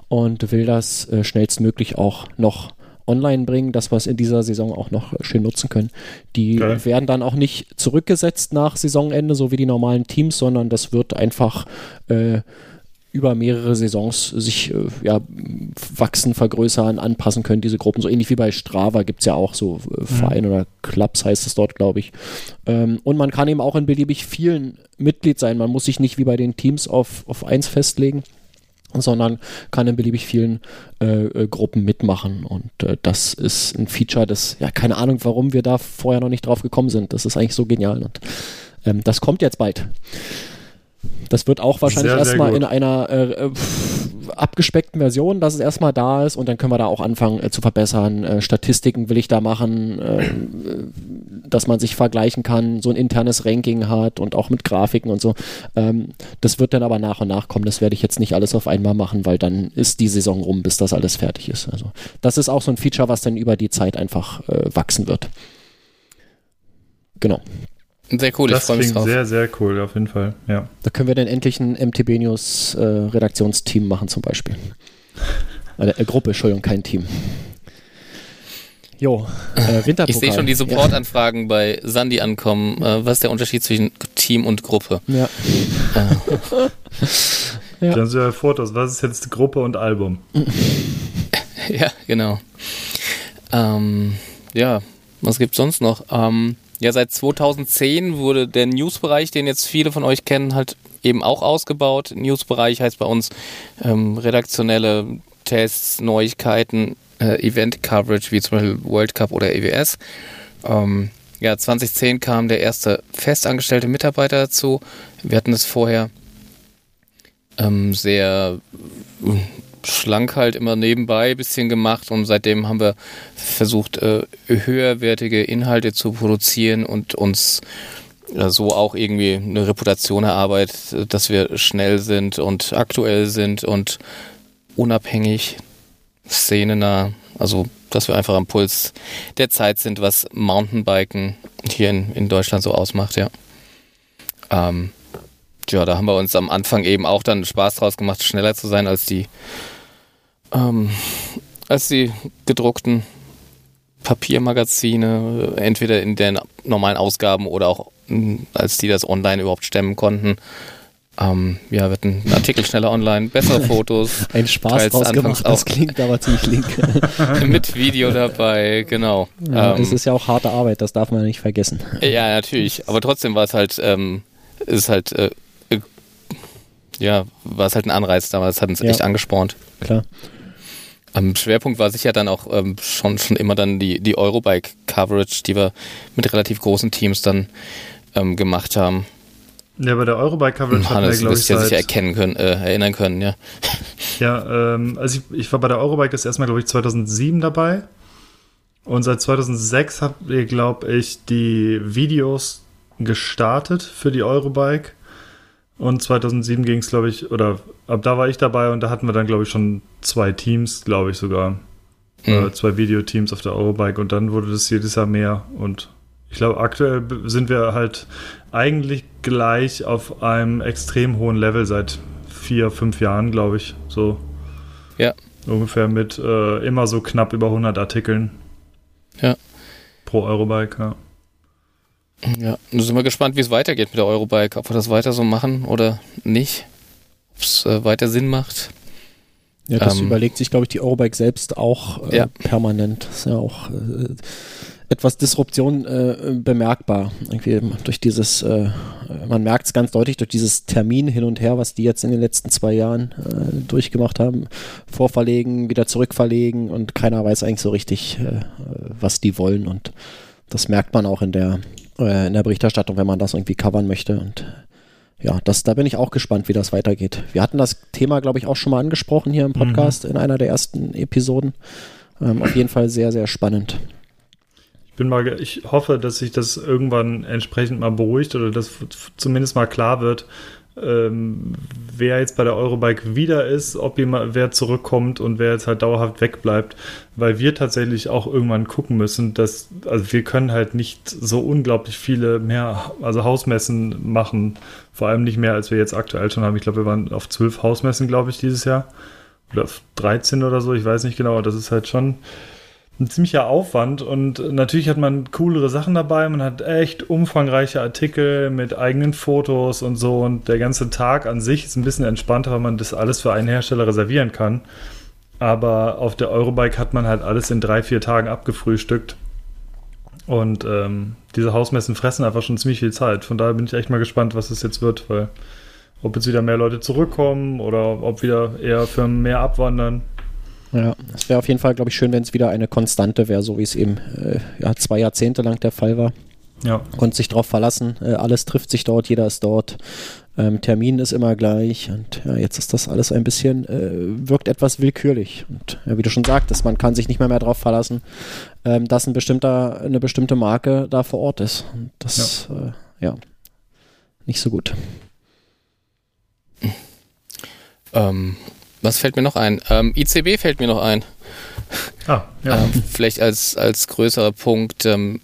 Speaker 4: und will das äh, schnellstmöglich auch noch online bringen, dass wir es in dieser Saison auch noch schön nutzen können. Die Geil. werden dann auch nicht zurückgesetzt nach Saisonende, so wie die normalen Teams, sondern das wird einfach äh, über mehrere Saisons sich äh, ja, wachsen, vergrößern, anpassen können, diese Gruppen. So ähnlich wie bei Strava gibt es ja auch so äh, mhm. Vereine mhm. oder Clubs heißt es dort, glaube ich. Ähm, und man kann eben auch in beliebig vielen Mitglied sein. Man muss sich nicht wie bei den Teams auf, auf eins festlegen sondern kann in beliebig vielen äh, äh, Gruppen mitmachen. Und äh, das ist ein Feature, das, ja, keine Ahnung, warum wir da vorher noch nicht drauf gekommen sind. Das ist eigentlich so genial. Und ähm, das kommt jetzt bald. Das wird auch wahrscheinlich erstmal in einer äh, äh, abgespeckten Version, dass es erstmal da ist und dann können wir da auch anfangen äh, zu verbessern. Äh, Statistiken will ich da machen, äh, dass man sich vergleichen kann, so ein internes Ranking hat und auch mit Grafiken und so. Ähm, das wird dann aber nach und nach kommen. Das werde ich jetzt nicht alles auf einmal machen, weil dann ist die Saison rum, bis das alles fertig ist. Also das ist auch so ein Feature, was dann über die Zeit einfach äh, wachsen wird. Genau.
Speaker 3: Sehr cool,
Speaker 1: das ich freue mich drauf. Sehr, sehr cool, auf jeden Fall, ja.
Speaker 4: Da können wir dann endlich ein MTB News äh, Redaktionsteam machen zum Beispiel. Eine äh, Gruppe, Entschuldigung, kein Team.
Speaker 3: Jo, äh, Winterpokal. Ich sehe schon die Supportanfragen ja. bei Sandy ankommen. Äh, was ist der Unterschied zwischen Team und Gruppe? Ja.
Speaker 1: Äh. ja. Dann sind ja Fotos. Was ist jetzt Gruppe und Album?
Speaker 3: ja, genau. Ähm, ja, was gibt's sonst noch? Ähm, ja, seit 2010 wurde der Newsbereich, den jetzt viele von euch kennen, halt eben auch ausgebaut. Newsbereich heißt bei uns ähm, redaktionelle Tests, Neuigkeiten, äh, Event-Coverage, wie zum Beispiel World Cup oder EWS. Ähm, ja, 2010 kam der erste festangestellte Mitarbeiter dazu. Wir hatten es vorher ähm, sehr schlank halt immer nebenbei ein bisschen gemacht und seitdem haben wir versucht, äh, höherwertige Inhalte zu produzieren und uns äh, so auch irgendwie eine Reputation erarbeitet, dass wir schnell sind und aktuell sind und unabhängig, szenenah, also dass wir einfach am Puls der Zeit sind, was Mountainbiken hier in, in Deutschland so ausmacht, ja. Ähm, ja, da haben wir uns am Anfang eben auch dann Spaß draus gemacht, schneller zu sein als die, ähm, als die gedruckten Papiermagazine, entweder in den normalen Ausgaben oder auch hm, als die das online überhaupt stemmen konnten. Ähm, ja, wird ein Artikel schneller online, bessere Fotos.
Speaker 4: Ein Spaß draus gemacht, das klingt aber ziemlich link.
Speaker 3: mit Video dabei, genau.
Speaker 4: Ja, ähm, das ist ja auch harte Arbeit, das darf man nicht vergessen.
Speaker 3: Ja, natürlich. Aber trotzdem war es halt, ähm, ist halt äh, ja, war es halt ein Anreiz damals, hat uns ja. echt angespornt.
Speaker 4: Klar.
Speaker 3: Am Schwerpunkt war sicher dann auch ähm, schon, schon immer dann die, die Eurobike-Coverage, die wir mit relativ großen Teams dann ähm, gemacht haben.
Speaker 1: Ja, bei der Eurobike-Coverage
Speaker 3: hat wir, glaube ich, ja sicher erkennen können, äh, erinnern können, ja.
Speaker 1: Ja, ähm, also ich, ich war bei der Eurobike das erste Mal, glaube ich, 2007 dabei. Und seit 2006 habt ihr, glaube ich, die Videos gestartet für die Eurobike. Und 2007 ging es, glaube ich, oder ab da war ich dabei und da hatten wir dann, glaube ich, schon zwei Teams, glaube ich sogar. Mhm. Äh, zwei Videoteams auf der Eurobike und dann wurde das jedes Jahr mehr und Ich glaube, aktuell sind wir halt eigentlich gleich auf einem extrem hohen Level seit vier, fünf Jahren, glaube ich. So.
Speaker 3: Ja.
Speaker 1: Ungefähr mit äh, immer so knapp über 100 Artikeln.
Speaker 3: Ja.
Speaker 1: Pro Eurobike, ja.
Speaker 3: Ja, da sind wir gespannt, wie es weitergeht mit der Eurobike. Ob wir das weiter so machen oder nicht. Ob es äh, weiter Sinn macht.
Speaker 4: Ja, das ähm, überlegt sich, glaube ich, die Eurobike selbst auch äh, ja. permanent. Das ist ja auch äh, etwas Disruption äh, bemerkbar. Irgendwie durch dieses, äh, man merkt es ganz deutlich durch dieses Termin hin und her, was die jetzt in den letzten zwei Jahren äh, durchgemacht haben. Vorverlegen, wieder zurückverlegen und keiner weiß eigentlich so richtig, was die wollen. Und das merkt man auch in der, äh, in der Berichterstattung, wenn man das irgendwie covern möchte. Und ja, das, da bin ich auch gespannt, wie das weitergeht. Wir hatten das Thema, glaube ich, auch schon mal angesprochen hier im Podcast mhm. in einer der ersten Episoden. Ähm, auf jeden Fall sehr, sehr spannend
Speaker 1: bin mal, ich hoffe, dass sich das irgendwann entsprechend mal beruhigt oder dass zumindest mal klar wird, ähm, wer jetzt bei der Eurobike wieder ist, ob jemand, wer zurückkommt und wer jetzt halt dauerhaft wegbleibt, weil wir tatsächlich auch irgendwann gucken müssen, dass, also wir können halt nicht so unglaublich viele mehr, also Hausmessen machen, vor allem nicht mehr, als wir jetzt aktuell schon haben. Ich glaube, wir waren auf zwölf Hausmessen, glaube ich, dieses Jahr. Oder auf 13 oder so, ich weiß nicht genau, das ist halt schon ein ziemlicher Aufwand und natürlich hat man coolere Sachen dabei, man hat echt umfangreiche Artikel mit eigenen Fotos und so und der ganze Tag an sich ist ein bisschen entspannter, weil man das alles für einen Hersteller reservieren kann. Aber auf der Eurobike hat man halt alles in drei, vier Tagen abgefrühstückt. Und ähm, diese Hausmessen fressen einfach schon ziemlich viel Zeit. Von daher bin ich echt mal gespannt, was es jetzt wird, weil ob jetzt wieder mehr Leute zurückkommen oder ob wieder eher Firmen mehr abwandern.
Speaker 4: Ja, es wäre auf jeden Fall, glaube ich, schön, wenn es wieder eine Konstante wäre, so wie es eben äh, ja, zwei Jahrzehnte lang der Fall war. Ja. Konnte sich darauf verlassen, äh, alles trifft sich dort, jeder ist dort, ähm, Termin ist immer gleich und ja, jetzt ist das alles ein bisschen, äh, wirkt etwas willkürlich. Und ja, wie du schon sagtest, man kann sich nicht mehr, mehr darauf verlassen, ähm, dass ein bestimmter, eine bestimmte Marke da vor Ort ist. Und das, ja, äh, ja nicht so gut.
Speaker 3: Ähm, was fällt mir noch ein? Ähm, ICB fällt mir noch ein. Ah, ja. Ähm, vielleicht als, als größerer Punkt. Ähm,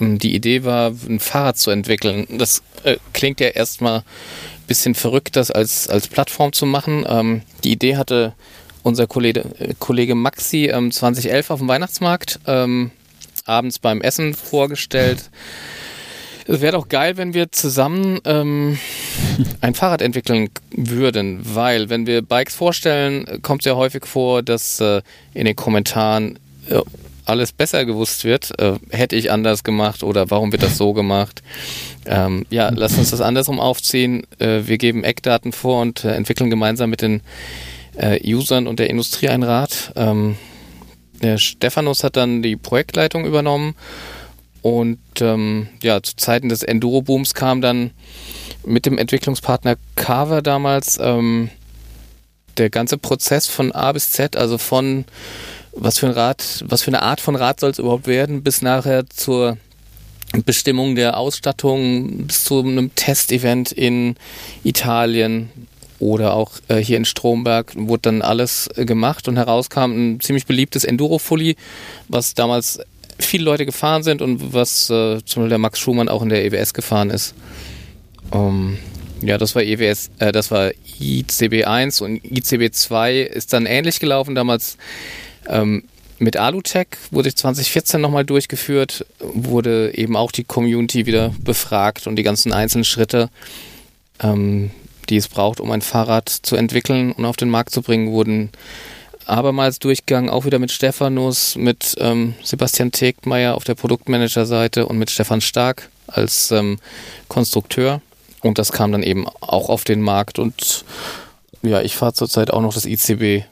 Speaker 3: die Idee war, ein Fahrrad zu entwickeln. Das äh, klingt ja erstmal ein bisschen verrückt, das als, als Plattform zu machen. Ähm, die Idee hatte unser Kollege, äh, Kollege Maxi 2011 ähm, auf dem Weihnachtsmarkt ähm, abends beim Essen vorgestellt. Es wäre doch geil, wenn wir zusammen ähm, ein Fahrrad entwickeln würden, weil wenn wir Bikes vorstellen, kommt es ja häufig vor, dass äh, in den Kommentaren äh, alles besser gewusst wird. Äh, hätte ich anders gemacht oder warum wird das so gemacht? Ähm, ja, lass uns das andersrum aufziehen. Äh, wir geben Eckdaten vor und äh, entwickeln gemeinsam mit den äh, Usern und der Industrie ein Rad. Ähm, der Stephanus hat dann die Projektleitung übernommen und ähm, ja, zu Zeiten des Enduro-Booms kam dann mit dem Entwicklungspartner Carver damals ähm, der ganze Prozess von A bis Z, also von was für ein Rad, was für eine Art von Rad soll es überhaupt werden, bis nachher zur Bestimmung der Ausstattung, bis zu einem Testevent in Italien oder auch äh, hier in Stromberg wurde dann alles äh, gemacht und herauskam ein ziemlich beliebtes Enduro-Fully, was damals viele Leute gefahren sind und was äh, zum Beispiel der Max Schumann auch in der EWS gefahren ist. Ähm, ja, das war EWS, äh, das war ICB 1 und ICB 2 ist dann ähnlich gelaufen damals. Ähm, mit Alutech wurde 2014 nochmal durchgeführt, wurde eben auch die Community wieder befragt und die ganzen einzelnen Schritte, ähm, die es braucht, um ein Fahrrad zu entwickeln und auf den Markt zu bringen, wurden abermals durchgegangen, auch wieder mit Stephanus, mit ähm, Sebastian Tegmeier auf der Produktmanager-Seite und mit Stefan Stark als ähm, Konstrukteur. Und das kam dann eben auch auf den Markt. Und ja, ich fahre zurzeit auch noch das ICB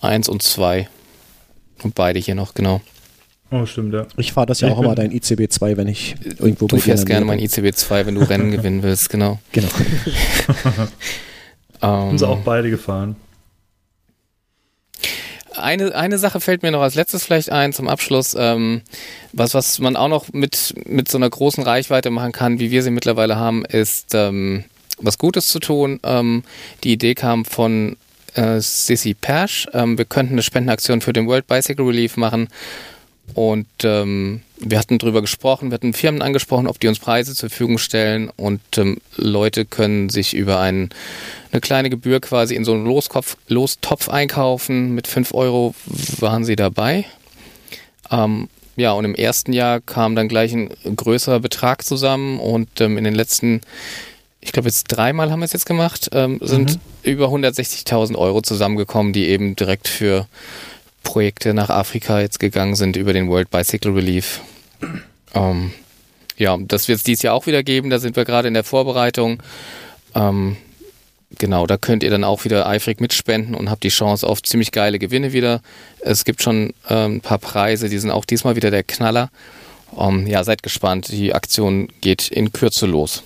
Speaker 3: 1 und 2. Und beide hier noch, genau.
Speaker 1: Oh, stimmt, ja.
Speaker 4: Ich fahre das ja ich auch immer, dein ICB 2, wenn ich irgendwo
Speaker 3: Du fährst gerne mein ICB 2, wenn du Rennen gewinnen willst, genau.
Speaker 4: Genau.
Speaker 1: Haben sie auch beide gefahren
Speaker 3: eine, eine Sache fällt mir noch als letztes vielleicht ein zum Abschluss, ähm, was, was man auch noch mit, mit so einer großen Reichweite machen kann, wie wir sie mittlerweile haben, ist ähm, was Gutes zu tun. Ähm, die Idee kam von äh, Sissy Persch. Ähm, wir könnten eine Spendenaktion für den World Bicycle Relief machen und ähm, wir hatten drüber gesprochen, wir hatten Firmen angesprochen, ob die uns Preise zur Verfügung stellen und ähm, Leute können sich über einen, eine kleine Gebühr quasi in so einen Loskopf, Lostopf einkaufen. Mit 5 Euro waren sie dabei. Ähm, ja, und im ersten Jahr kam dann gleich ein größerer Betrag zusammen und ähm, in den letzten, ich glaube jetzt dreimal haben wir es jetzt gemacht, ähm, sind mhm. über 160.000 Euro zusammengekommen, die eben direkt für Projekte nach Afrika jetzt gegangen sind über den World Bicycle Relief. Ähm, ja, das wird es dieses Jahr auch wieder geben, da sind wir gerade in der Vorbereitung. Ähm, genau, da könnt ihr dann auch wieder eifrig mitspenden und habt die Chance auf ziemlich geile Gewinne wieder. Es gibt schon ähm, ein paar Preise, die sind auch diesmal wieder der Knaller. Um, ähm, ja, seid gespannt. Die Aktion geht in Kürze los.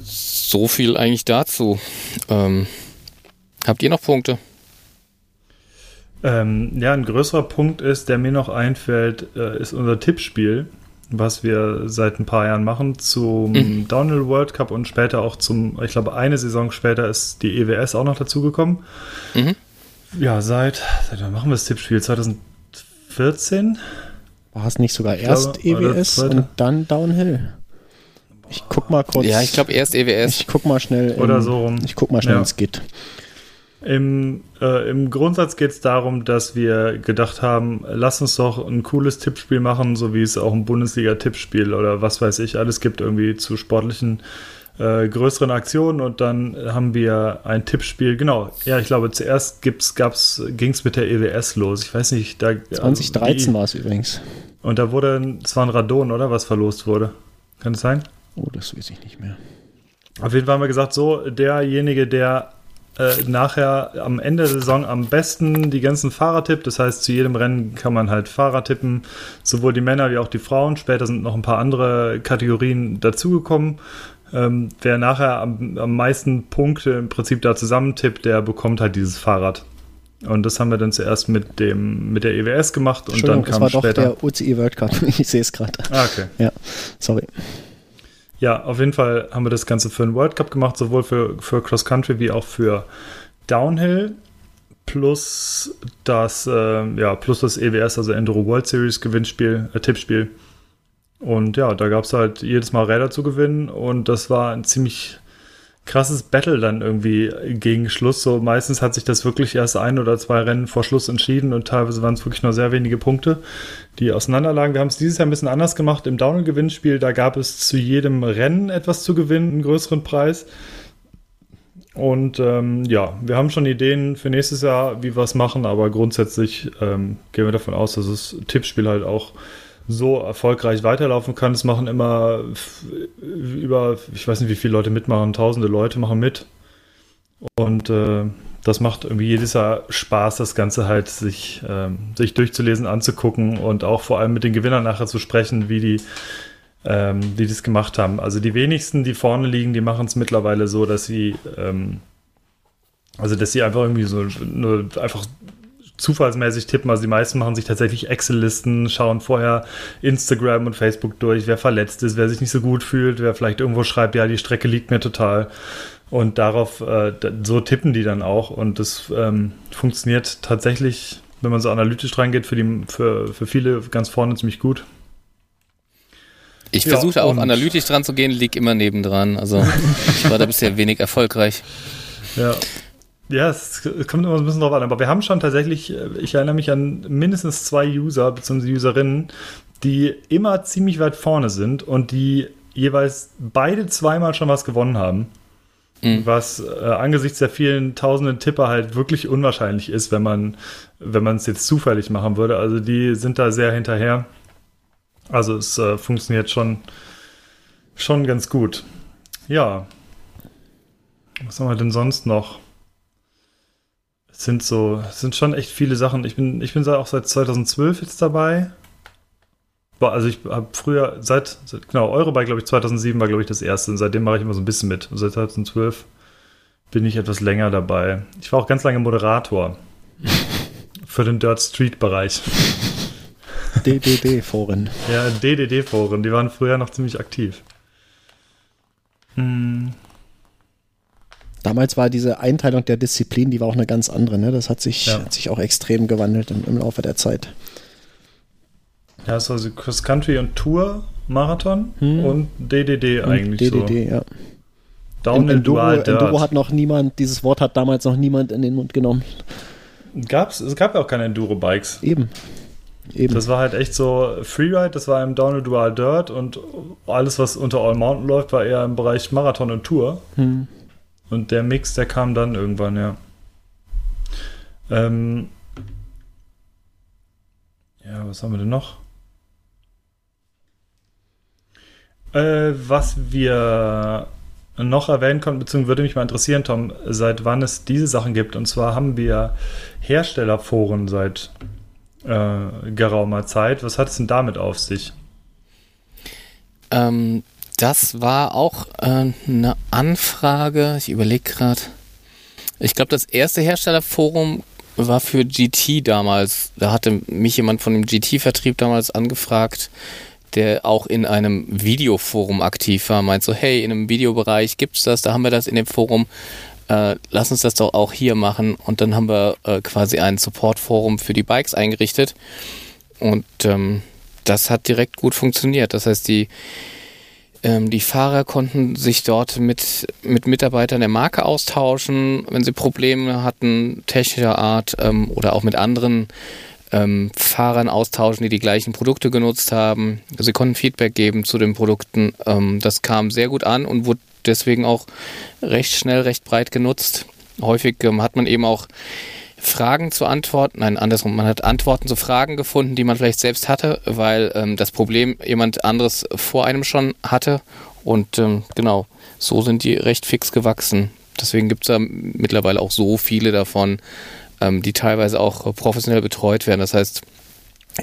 Speaker 3: So viel eigentlich dazu. Ähm, habt ihr noch Punkte?
Speaker 1: Ähm, ja, ein größerer Punkt ist, der mir noch einfällt, äh, ist unser Tippspiel, was wir seit ein paar Jahren machen zum mhm. Downhill World Cup und später auch zum, ich glaube, eine Saison später ist die EWS auch noch dazugekommen. Mhm. Ja, seit, seit wann machen wir das Tippspiel? 2014?
Speaker 4: War es nicht sogar erst glaube, EWS und dann Downhill? Ich guck mal kurz.
Speaker 3: Ja, ich glaube erst EWS.
Speaker 4: Ich guck mal schnell.
Speaker 1: Oder in, so rum.
Speaker 4: Ich guck mal schnell ja. ins Git.
Speaker 1: Im, äh, Im Grundsatz geht es darum, dass wir gedacht haben, lass uns doch ein cooles Tippspiel machen, so wie es auch ein Bundesliga-Tippspiel oder was weiß ich alles gibt, irgendwie zu sportlichen äh, größeren Aktionen und dann haben wir ein Tippspiel. Genau, ja, ich glaube, zuerst ging es mit der EWS los. Ich weiß nicht, da.
Speaker 4: 2013 war es übrigens.
Speaker 1: Und da wurde, es war ein Radon, oder? Was verlost wurde. Kann es sein?
Speaker 4: Oh, das weiß ich nicht mehr.
Speaker 1: Auf jeden Fall haben wir gesagt, so, derjenige, der äh, nachher am Ende der Saison am besten die ganzen Fahrer tippt. Das heißt, zu jedem Rennen kann man halt Fahrer tippen, sowohl die Männer wie auch die Frauen. Später sind noch ein paar andere Kategorien dazugekommen. Ähm, wer nachher am, am meisten Punkte im Prinzip da zusammentippt, der bekommt halt dieses Fahrrad. Und das haben wir dann zuerst mit dem mit der EWS gemacht und dann kam
Speaker 4: das
Speaker 1: war später.
Speaker 4: Doch der UCI World Cup. Ich sehe es gerade.
Speaker 1: Ah, okay.
Speaker 4: Ja, sorry.
Speaker 1: Ja, auf jeden Fall haben wir das Ganze für den World Cup gemacht, sowohl für, für Cross Country wie auch für Downhill. Plus das, äh, ja, plus das EWS, also Enduro World Series Gewinnspiel, äh, Tippspiel. Und ja, da gab es halt jedes Mal Räder zu gewinnen und das war ein ziemlich krasses Battle dann irgendwie gegen Schluss. So meistens hat sich das wirklich erst ein oder zwei Rennen vor Schluss entschieden und teilweise waren es wirklich nur sehr wenige Punkte, die auseinanderlagen. Wir haben es dieses Jahr ein bisschen anders gemacht im Downhill-Gewinnspiel. Da gab es zu jedem Rennen etwas zu gewinnen, einen größeren Preis. Und ähm, ja, wir haben schon Ideen für nächstes Jahr, wie wir es machen, aber grundsätzlich ähm, gehen wir davon aus, dass das Tippspiel halt auch so erfolgreich weiterlaufen kann. Es machen immer über, ich weiß nicht, wie viele Leute mitmachen, tausende Leute machen mit. Und äh, das macht irgendwie jedes Jahr Spaß, das Ganze halt sich, ähm, sich durchzulesen, anzugucken und auch vor allem mit den Gewinnern nachher zu sprechen, wie die, ähm, die das gemacht haben. Also die wenigsten, die vorne liegen, die machen es mittlerweile so, dass sie, ähm, also dass sie einfach irgendwie so nur einfach zufallsmäßig tippen. Also die meisten machen sich tatsächlich Excel-Listen, schauen vorher Instagram und Facebook durch, wer verletzt ist, wer sich nicht so gut fühlt, wer vielleicht irgendwo schreibt, ja, die Strecke liegt mir total. Und darauf, äh, so tippen die dann auch. Und das ähm, funktioniert tatsächlich, wenn man so analytisch reingeht, für, die, für, für viele ganz vorne ziemlich gut.
Speaker 3: Ich ja, versuche auch analytisch dran zu gehen, lieg immer nebendran. Also ich war da bisher wenig erfolgreich.
Speaker 1: Ja. Ja, es kommt immer ein bisschen drauf an, aber wir haben schon tatsächlich, äh, ich erinnere mich an mindestens zwei User bzw. Userinnen, die immer ziemlich weit vorne sind und die jeweils beide zweimal schon was gewonnen haben. Mhm. Was äh, angesichts der vielen tausenden Tipper halt wirklich unwahrscheinlich ist, wenn man, wenn man es jetzt zufällig machen würde. Also die sind da sehr hinterher. Also es äh, funktioniert schon, schon ganz gut. Ja. Was haben wir denn sonst noch? Sind so, sind schon echt viele Sachen. Ich bin, ich bin auch seit 2012 jetzt dabei. Boah, also ich habe früher, seit, seit genau, Eurobike, glaube ich, 2007 war, glaube ich, das erste. Und seitdem mache ich immer so ein bisschen mit. Und seit 2012 bin ich etwas länger dabei. Ich war auch ganz lange Moderator für den Dirt Street Bereich.
Speaker 4: DDD-Foren.
Speaker 1: Ja, DDD-Foren. Die waren früher noch ziemlich aktiv.
Speaker 4: Hm. Damals war diese Einteilung der Disziplin, die war auch eine ganz andere. Ne? Das hat sich,
Speaker 1: Ja.
Speaker 4: hat sich auch extrem gewandelt im, im Laufe der Zeit.
Speaker 1: Ja, es war also Cross Country und Tour Marathon
Speaker 4: Hm.
Speaker 1: und DDD
Speaker 4: Und
Speaker 1: eigentlich
Speaker 4: DDD, ja.
Speaker 1: so. Downhill
Speaker 4: Enduro,
Speaker 1: Dual Dirt.
Speaker 4: Enduro hat noch niemand, dieses Wort hat damals noch niemand in den Mund genommen.
Speaker 1: Gab's, es gab ja auch keine Enduro-Bikes.
Speaker 4: Eben. Eben.
Speaker 1: Das war halt echt so Freeride, das war im Downhill Dual Dirt und alles, was unter All Mountain läuft, war eher im Bereich Marathon und Tour.
Speaker 4: hm.
Speaker 1: Und der Mix, der kam dann irgendwann, ja. Ähm ja, was haben wir denn noch? Äh, was wir noch erwähnen konnten, beziehungsweise würde mich mal interessieren, Tom, seit wann es diese Sachen gibt. Und zwar haben wir Herstellerforen seit äh, geraumer Zeit. Was hat es denn damit auf sich?
Speaker 3: Ähm, das war auch äh, eine Anfrage. Ich überlege gerade. Ich glaube, das erste Herstellerforum war für GT damals. Da hatte mich jemand von dem GT-Vertrieb damals angefragt, der auch in einem Videoforum aktiv war. Meint so, hey, in einem Videobereich gibt's das, da haben wir das in dem Forum. Äh, lass uns das doch auch hier machen. Und dann haben wir äh, quasi ein Support-Forum für die Bikes eingerichtet. Und ähm, das hat direkt gut funktioniert. Das heißt, die, die Fahrer konnten sich dort mit, mit Mitarbeitern der Marke austauschen, wenn sie Probleme hatten, technischer Art ähm, oder auch mit anderen ähm, Fahrern austauschen, die die gleichen Produkte genutzt haben. Sie konnten Feedback geben zu den Produkten. Ähm, das kam sehr gut an und wurde deswegen auch recht schnell, recht breit genutzt. Häufig ähm, hat man eben auch Fragen zu Antworten, nein, andersrum, man hat Antworten zu Fragen gefunden, die man vielleicht selbst hatte, weil ähm, das Problem jemand anderes vor einem schon hatte. Und ähm, genau, so sind die recht fix gewachsen. Deswegen gibt es da mittlerweile auch so viele davon, ähm, die teilweise auch professionell betreut werden. Das heißt,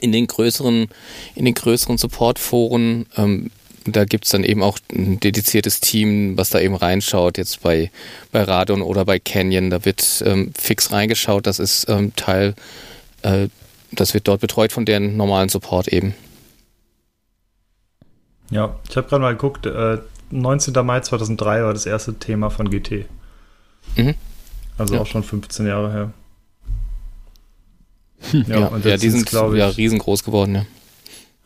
Speaker 3: in den größeren, in den größeren Support-Foren, ähm, da gibt's dann eben auch ein dediziertes Team, was da eben reinschaut, jetzt bei, bei Radon oder bei Canyon, da wird ähm, fix reingeschaut, das ist ähm, Teil, äh, das wird dort betreut von deren normalen Support eben.
Speaker 1: Ja, ich habe gerade mal geguckt, äh, 19. Mai 2003 war das erste Thema von GT.
Speaker 3: Mhm.
Speaker 1: Also
Speaker 3: Ja.
Speaker 1: auch schon 15 Jahre her.
Speaker 3: Ja,
Speaker 1: und
Speaker 3: ja
Speaker 1: jetzt
Speaker 3: die sind
Speaker 1: glaube
Speaker 3: ja
Speaker 1: ich,
Speaker 3: riesengroß geworden, ja.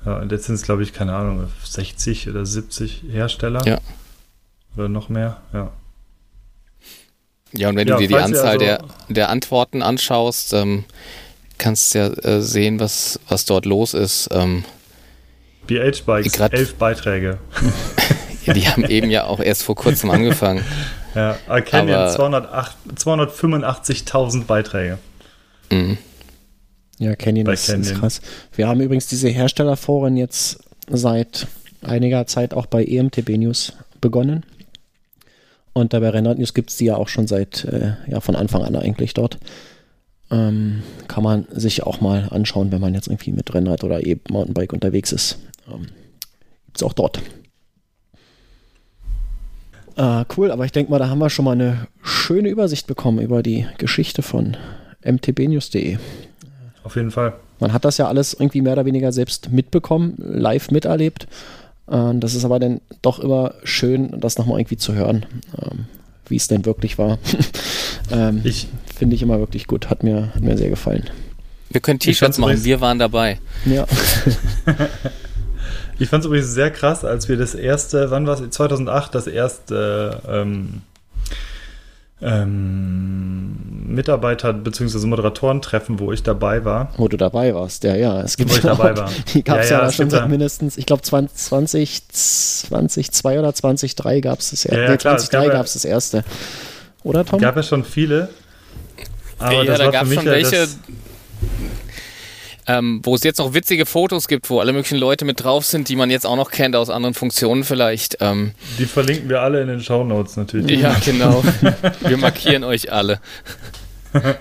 Speaker 1: Ja, und jetzt sind es, glaube ich, keine Ahnung, 60 oder 70 Hersteller.
Speaker 3: Ja.
Speaker 1: Oder noch mehr, ja.
Speaker 3: Ja, und wenn
Speaker 1: Ja,
Speaker 3: du dir die Anzahl
Speaker 1: also-
Speaker 3: der, der Antworten anschaust, ähm, kannst du ja äh, sehen, was, was dort los ist. Ähm,
Speaker 1: BH-Bikes,
Speaker 3: Grad-
Speaker 1: elf Beiträge.
Speaker 3: ja, die haben eben ja auch erst vor kurzem angefangen.
Speaker 1: Ja, 208 285.000 Beiträge.
Speaker 3: Mhm.
Speaker 4: Ja, Canyon ist,
Speaker 1: Canyon.
Speaker 4: ist krass. Wir haben übrigens diese Herstellerforen jetzt seit einiger Zeit auch bei EMTB News begonnen. Und da bei Rennrad News gibt es die ja auch schon seit, äh, ja, von Anfang an eigentlich dort. Ähm, kann man sich auch mal anschauen, wenn man jetzt irgendwie mit Rennrad oder E-Mountainbike unterwegs ist. Ähm, gibt es auch dort. Äh, cool, aber ich denke mal, da haben wir schon mal eine schöne Übersicht bekommen über die Geschichte von mtbnews.de.
Speaker 1: Auf jeden Fall.
Speaker 4: Man hat das ja alles irgendwie mehr oder weniger selbst mitbekommen, live miterlebt. Ähm, das ist aber dann doch immer schön, das nochmal irgendwie zu hören, ähm, wie es denn wirklich war. ähm,
Speaker 1: Ich,
Speaker 4: Finde ich immer wirklich gut, hat mir, hat mir sehr gefallen.
Speaker 3: Wir können T-Shirts machen, wir waren dabei.
Speaker 4: Ja,
Speaker 1: ich fand es übrigens sehr krass, als wir das erste, wann war es? 2008, das erste ähm, ähm, Mitarbeiter- bzw. Moderatoren-Treffen, wo ich dabei war.
Speaker 4: wo du dabei warst, ja, ja. Es gibt
Speaker 1: Wo ich dabei war.
Speaker 4: Die gab es
Speaker 1: Ja,
Speaker 4: ja,
Speaker 1: ja, es
Speaker 4: schon seit
Speaker 1: da-
Speaker 4: mindestens, ich glaube 20, 2002 oder 2003 gab es das erste.
Speaker 1: Ja, ja,
Speaker 4: nee,
Speaker 1: klar, es
Speaker 4: 2003
Speaker 1: gab
Speaker 4: es das erste. Oder Tom?
Speaker 1: Gab ja schon viele. Aber
Speaker 3: ja,
Speaker 1: das
Speaker 3: da
Speaker 1: war
Speaker 3: gab es schon welche,
Speaker 1: das,
Speaker 3: ähm, wo es jetzt noch witzige Fotos gibt, wo alle möglichen Leute mit drauf sind, die man jetzt auch noch kennt aus anderen Funktionen vielleicht. Ähm,
Speaker 1: Die verlinken wir alle in den Shownotes natürlich.
Speaker 3: ja, genau. Wir markieren euch alle.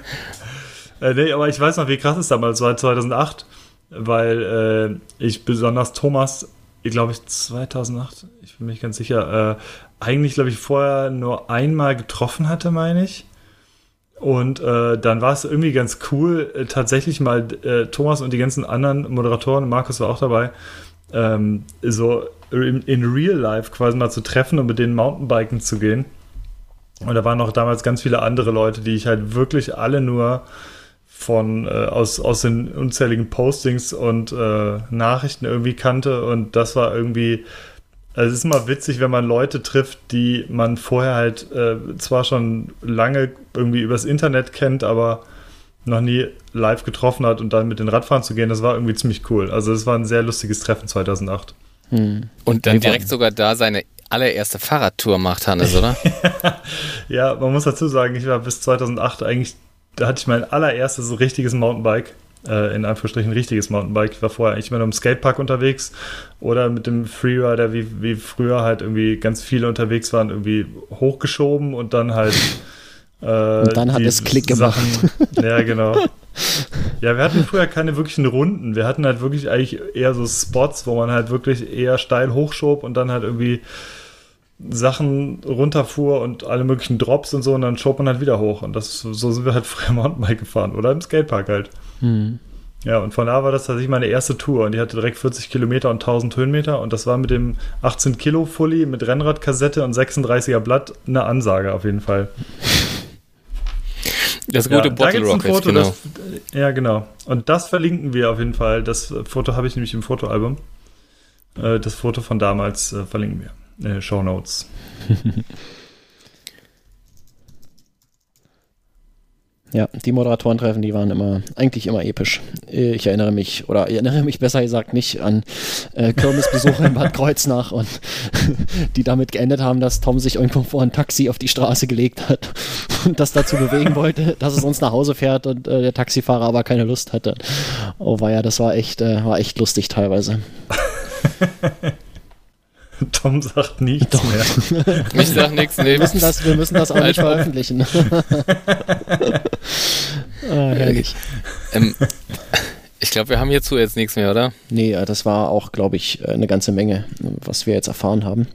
Speaker 1: Äh, nee, aber ich weiß noch, wie krass es damals war, 2008, weil äh, ich besonders Thomas, ich glaube ich 2008, ich bin mir nicht ganz sicher, äh, eigentlich glaube ich vorher nur einmal getroffen hatte, meine ich. Und äh, dann war es irgendwie ganz cool, äh, tatsächlich mal äh, Thomas und die ganzen anderen Moderatoren, Markus war auch dabei, ähm, so in, in real life quasi mal zu treffen und mit denen Mountainbiken zu gehen. Und da waren noch damals ganz viele andere Leute, die ich halt wirklich alle nur von äh, aus, aus den unzähligen Postings und äh, Nachrichten irgendwie kannte. Und das war irgendwie, also es ist immer witzig, wenn man Leute trifft, die man vorher halt äh, zwar schon lange irgendwie übers Internet kennt, aber noch nie live getroffen hat und dann mit den Radfahren zu gehen, das war irgendwie ziemlich cool. Also es war ein sehr lustiges Treffen 2008.
Speaker 3: Hm. Und dann direkt sogar da seine allererste Fahrradtour macht, Hannes, oder?
Speaker 1: ja, man muss dazu sagen, ich war bis 2008 eigentlich, da hatte ich mein allererstes so richtiges Mountainbike, äh, in Anführungsstrichen richtiges Mountainbike. Ich war vorher eigentlich immer nur im Skatepark unterwegs oder mit dem Freerider, wie, wie früher halt irgendwie ganz viele unterwegs waren, irgendwie hochgeschoben und dann halt
Speaker 4: äh, und dann hat es Klick gemacht.
Speaker 1: Sachen, ja, genau. Ja, wir hatten früher keine wirklichen Runden. Wir hatten halt wirklich eigentlich eher so Spots, wo man halt wirklich eher steil hochschob und dann halt irgendwie Sachen runterfuhr und alle möglichen Drops und so und dann schob man halt wieder hoch. Und das, so sind wir halt früher Mountainbike gefahren oder im Skatepark halt. Mhm. Ja, und von da war das tatsächlich meine erste Tour und die hatte direkt 40 Kilometer und 1000 Höhenmeter und das war mit dem 18 Kilo Fully mit Rennradkassette und 36er Blatt eine Ansage auf jeden Fall.
Speaker 3: Das gute ja, Bottle Rocket, Foto,
Speaker 1: genau. Das, ja, genau. Und das verlinken wir auf jeden Fall. Das Foto habe ich nämlich im Fotoalbum. Äh, das Foto von damals äh, verlinken wir. Äh, Show Notes.
Speaker 4: Ja, die Moderatorentreffen, die waren immer, eigentlich immer episch. Ich erinnere mich, oder ich erinnere mich besser gesagt nicht an äh, Kirmesbesuche in Bad Kreuznach und die damit geendet haben, dass Tom sich irgendwo vor ein Taxi auf die Straße gelegt hat und das dazu bewegen wollte, dass es uns nach Hause fährt und äh, der Taxifahrer aber keine Lust hatte. Oh war ja, das war echt, äh, war echt lustig teilweise.
Speaker 1: Tom sagt nichts Doch. mehr.
Speaker 3: Ich sag nichts, nee.
Speaker 4: Wir müssen das, wir müssen das auch nicht veröffentlichen.
Speaker 3: ah, herrlich. Ähm, ich glaube, wir haben hierzu jetzt nichts mehr, oder?
Speaker 4: Nee, äh, das war auch, glaube ich, äh, eine ganze Menge, was wir jetzt erfahren haben.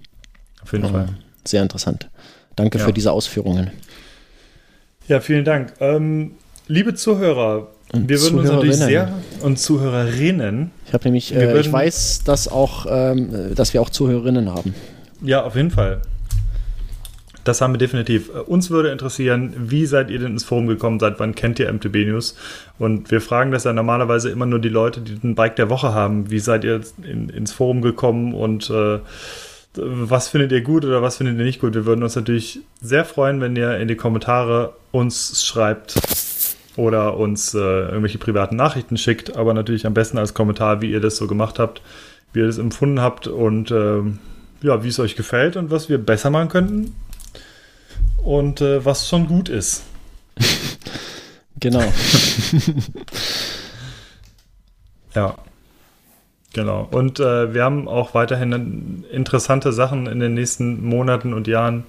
Speaker 1: Auf jeden Fall.
Speaker 4: Sehr interessant. Danke ja. für diese Ausführungen.
Speaker 1: Ja, vielen Dank. Ähm, liebe Zuhörer, und wir würden uns natürlich sehr und Zuhörerinnen.
Speaker 4: Ich habe nämlich, äh, ich weiß, dass auch, ähm, dass wir auch Zuhörerinnen haben.
Speaker 1: Ja, auf jeden Fall. Das haben wir definitiv. Uns würde interessieren, wie seid ihr denn ins Forum gekommen? Seit wann kennt ihr MTB News? Und wir fragen das ja normalerweise immer nur die Leute, die den Bike der Woche haben. Wie seid ihr in, ins Forum gekommen und äh, was findet ihr gut oder was findet ihr nicht gut? Wir würden uns natürlich sehr freuen, wenn ihr in die Kommentare uns schreibt, oder uns äh, irgendwelche privaten Nachrichten schickt, aber natürlich am besten als Kommentar, wie ihr das so gemacht habt, wie ihr das empfunden habt und äh, ja, wie es euch gefällt und was wir besser machen könnten und äh, was schon gut ist.
Speaker 4: genau.
Speaker 1: ja. Genau. Und äh, wir haben auch weiterhin interessante Sachen in den nächsten Monaten und Jahren,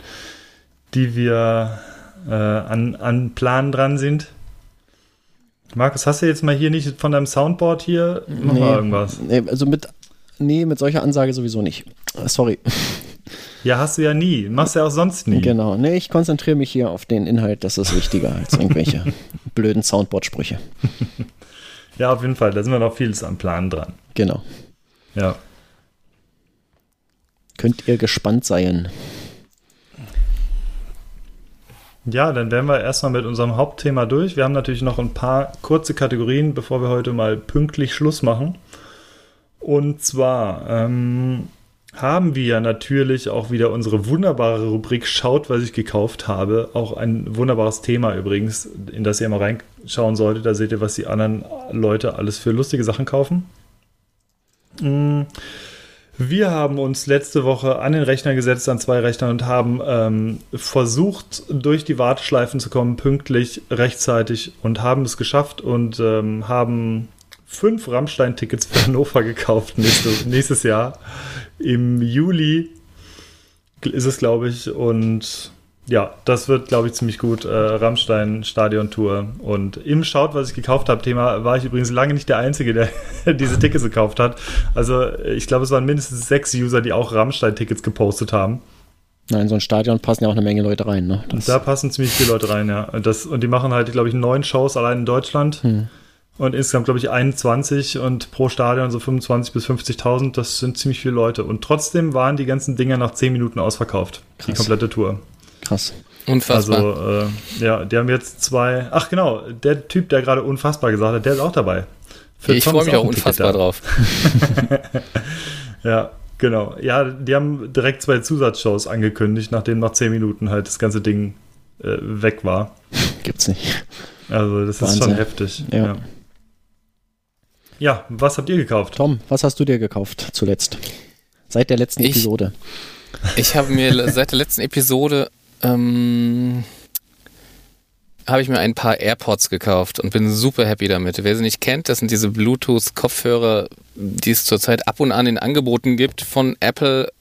Speaker 1: die wir äh, an, an Plan dran sind. Markus, hast du jetzt mal hier nicht von deinem Soundboard hier?
Speaker 4: Mach nee, mal irgendwas. Nee, also mit, nee, mit solcher Ansage sowieso nicht. Sorry.
Speaker 1: Ja, hast du ja nie. Machst du ja auch sonst nie.
Speaker 4: Genau. Nee, ich konzentriere mich hier auf den Inhalt. Das ist wichtiger als irgendwelche blöden Soundboard-Sprüche.
Speaker 1: ja, auf jeden Fall. Da sind wir noch vieles am Plan dran.
Speaker 4: Genau.
Speaker 1: Ja.
Speaker 4: Könnt ihr gespannt sein.
Speaker 1: Ja, dann wären wir erstmal mit unserem Hauptthema durch. Wir haben natürlich noch ein paar kurze Kategorien, bevor wir heute mal pünktlich Schluss machen. Und zwar ähm, haben wir natürlich auch wieder unsere wunderbare Rubrik Schaut, was ich gekauft habe. Auch ein wunderbares Thema übrigens, in das ihr mal reinschauen solltet. Da seht ihr, was die anderen Leute alles für lustige Sachen kaufen. Mhm. Wir haben uns letzte Woche an den Rechner gesetzt, an zwei Rechnern und haben ähm, versucht, durch die Warteschleifen zu kommen, pünktlich, rechtzeitig und haben es geschafft und ähm, haben fünf Rammstein-Tickets für Hannover gekauft nächste, nächstes Jahr. Im Juli ist es, glaube ich, und ja, das wird, glaube ich, ziemlich gut. Äh, Rammstein Stadion-Tour. Und im Schaut, was ich gekauft habe, Thema, war ich übrigens lange nicht der Einzige, der diese Tickets gekauft hat. Also ich glaube, es waren mindestens sechs User, die auch Rammstein-Tickets gepostet haben.
Speaker 4: Nein, so ein Stadion passen ja auch eine Menge Leute rein. Ne?
Speaker 1: da passen ziemlich viele Leute rein, ja. Und, das, und die machen halt, glaube ich, neun Shows allein in Deutschland. Hm. Und insgesamt, glaube ich, 21 und pro Stadion so 25.000 bis 50.000. Das sind ziemlich viele Leute. Und trotzdem waren die ganzen Dinger nach zehn Minuten ausverkauft. Krass. Die komplette Tour.
Speaker 4: Krass.
Speaker 3: Unfassbar.
Speaker 1: Also, äh, ja, die haben jetzt zwei. Ach, genau, der Typ, der gerade unfassbar gesagt hat, der ist auch dabei.
Speaker 3: Für ich freue mich auch unfassbar drauf.
Speaker 1: ja, genau. Ja, die haben direkt zwei Zusatzshows angekündigt, nachdem nach zehn Minuten halt das ganze Ding äh, weg war.
Speaker 4: Gibt's nicht.
Speaker 1: Also, das Wahnsinn. ist schon heftig. Ja. ja. Ja, was habt ihr gekauft?
Speaker 4: Tom, was hast du dir gekauft zuletzt? Seit der letzten
Speaker 3: ich,
Speaker 4: Episode.
Speaker 3: Ich habe mir seit der letzten Episode ähm, habe ich mir ein paar AirPods gekauft und bin super happy damit. Wer sie nicht kennt, das sind diese Bluetooth-Kopfhörer, die es zurzeit ab und an in Angeboten gibt von Apple,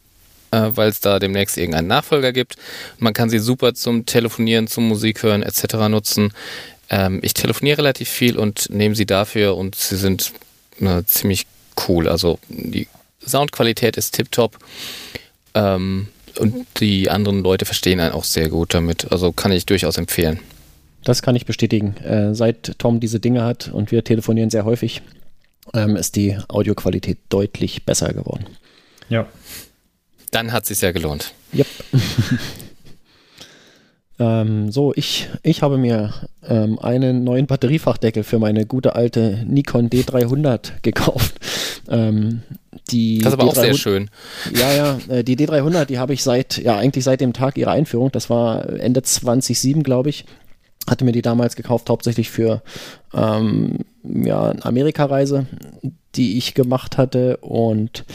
Speaker 3: äh, weil es da demnächst irgendeinen Nachfolger gibt. Man kann sie super zum Telefonieren, zum Musik hören etc. nutzen. Ähm, ich telefoniere relativ viel und nehme sie dafür und sie sind äh, ziemlich cool. Also die Soundqualität ist tiptop. Ähm, und die anderen Leute verstehen einen auch sehr gut damit. Also kann ich durchaus empfehlen.
Speaker 4: Das kann ich bestätigen. Äh, seit Tom diese Dinge hat und wir telefonieren sehr häufig, ähm, ist die Audioqualität deutlich besser geworden.
Speaker 1: Ja.
Speaker 3: Dann hat es sich ja gelohnt.
Speaker 4: Yep. ähm, so, ich, ich habe mir ähm, einen neuen Batteriefachdeckel für meine gute alte Nikon D300 gekauft. Ähm, die
Speaker 3: das ist aber D300, auch sehr schön.
Speaker 4: Ja, ja, äh, die D300, die habe ich seit, ja, eigentlich seit dem Tag ihrer Einführung, das war Ende 2007, glaube ich, hatte mir die damals gekauft, hauptsächlich für ähm, ja, eine Amerikareise, die ich gemacht hatte und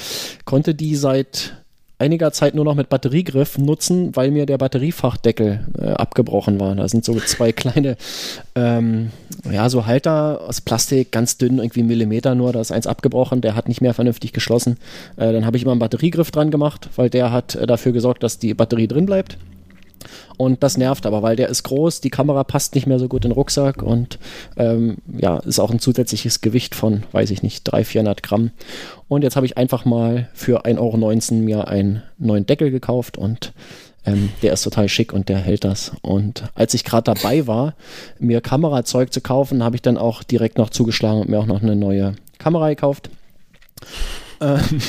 Speaker 4: konnte die seit einiger Zeit nur noch mit Batteriegriff nutzen, weil mir der Batteriefachdeckel äh, abgebrochen war. Da sind so zwei kleine, ähm, ja, so Halter aus Plastik, ganz dünn, irgendwie Millimeter nur. Da ist eins abgebrochen, der hat nicht mehr vernünftig geschlossen. Äh, dann habe ich immer einen Batteriegriff dran gemacht, weil der hat äh, dafür gesorgt, dass die Batterie drin bleibt. Und das nervt aber, weil der ist groß, die Kamera passt nicht mehr so gut in den Rucksack und ähm, ja, ist auch ein zusätzliches Gewicht von, weiß ich nicht, 300, 400 Gramm. Und jetzt habe ich einfach mal für 1,19 Euro mir einen neuen Deckel gekauft und ähm, der ist total schick und der hält das. Und als ich gerade dabei war, mir Kamerazeug zu kaufen, habe ich dann auch direkt noch zugeschlagen und mir auch noch eine neue Kamera gekauft. Ähm,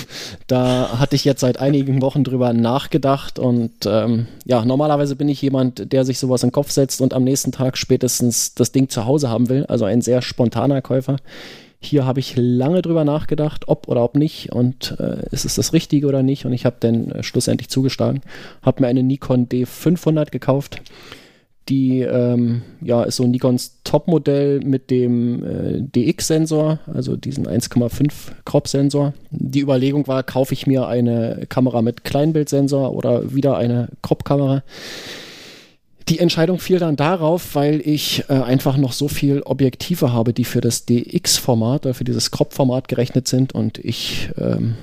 Speaker 4: da hatte ich jetzt seit einigen Wochen drüber nachgedacht und ähm, ja, normalerweise bin ich jemand, der sich sowas in den Kopf setzt und am nächsten Tag spätestens das Ding zu Hause haben will, also ein sehr spontaner Käufer. Hier habe ich lange drüber nachgedacht, ob oder ob nicht und äh, ist es das Richtige oder nicht? Und ich habe dann äh, schlussendlich zugeschlagen, habe mir eine Nikon D500 gekauft die ähm, ja, ist so Nikons Topmodell mit dem äh, DX-Sensor, also diesen 1,5 Crop-Sensor. Die Überlegung war, kaufe ich mir eine Kamera mit Kleinbildsensor oder wieder eine Crop-Kamera. Die Entscheidung fiel dann darauf, weil ich äh, einfach noch so viel Objektive habe, die für das DX-Format oder für dieses Crop-Format gerechnet sind und ich ähm,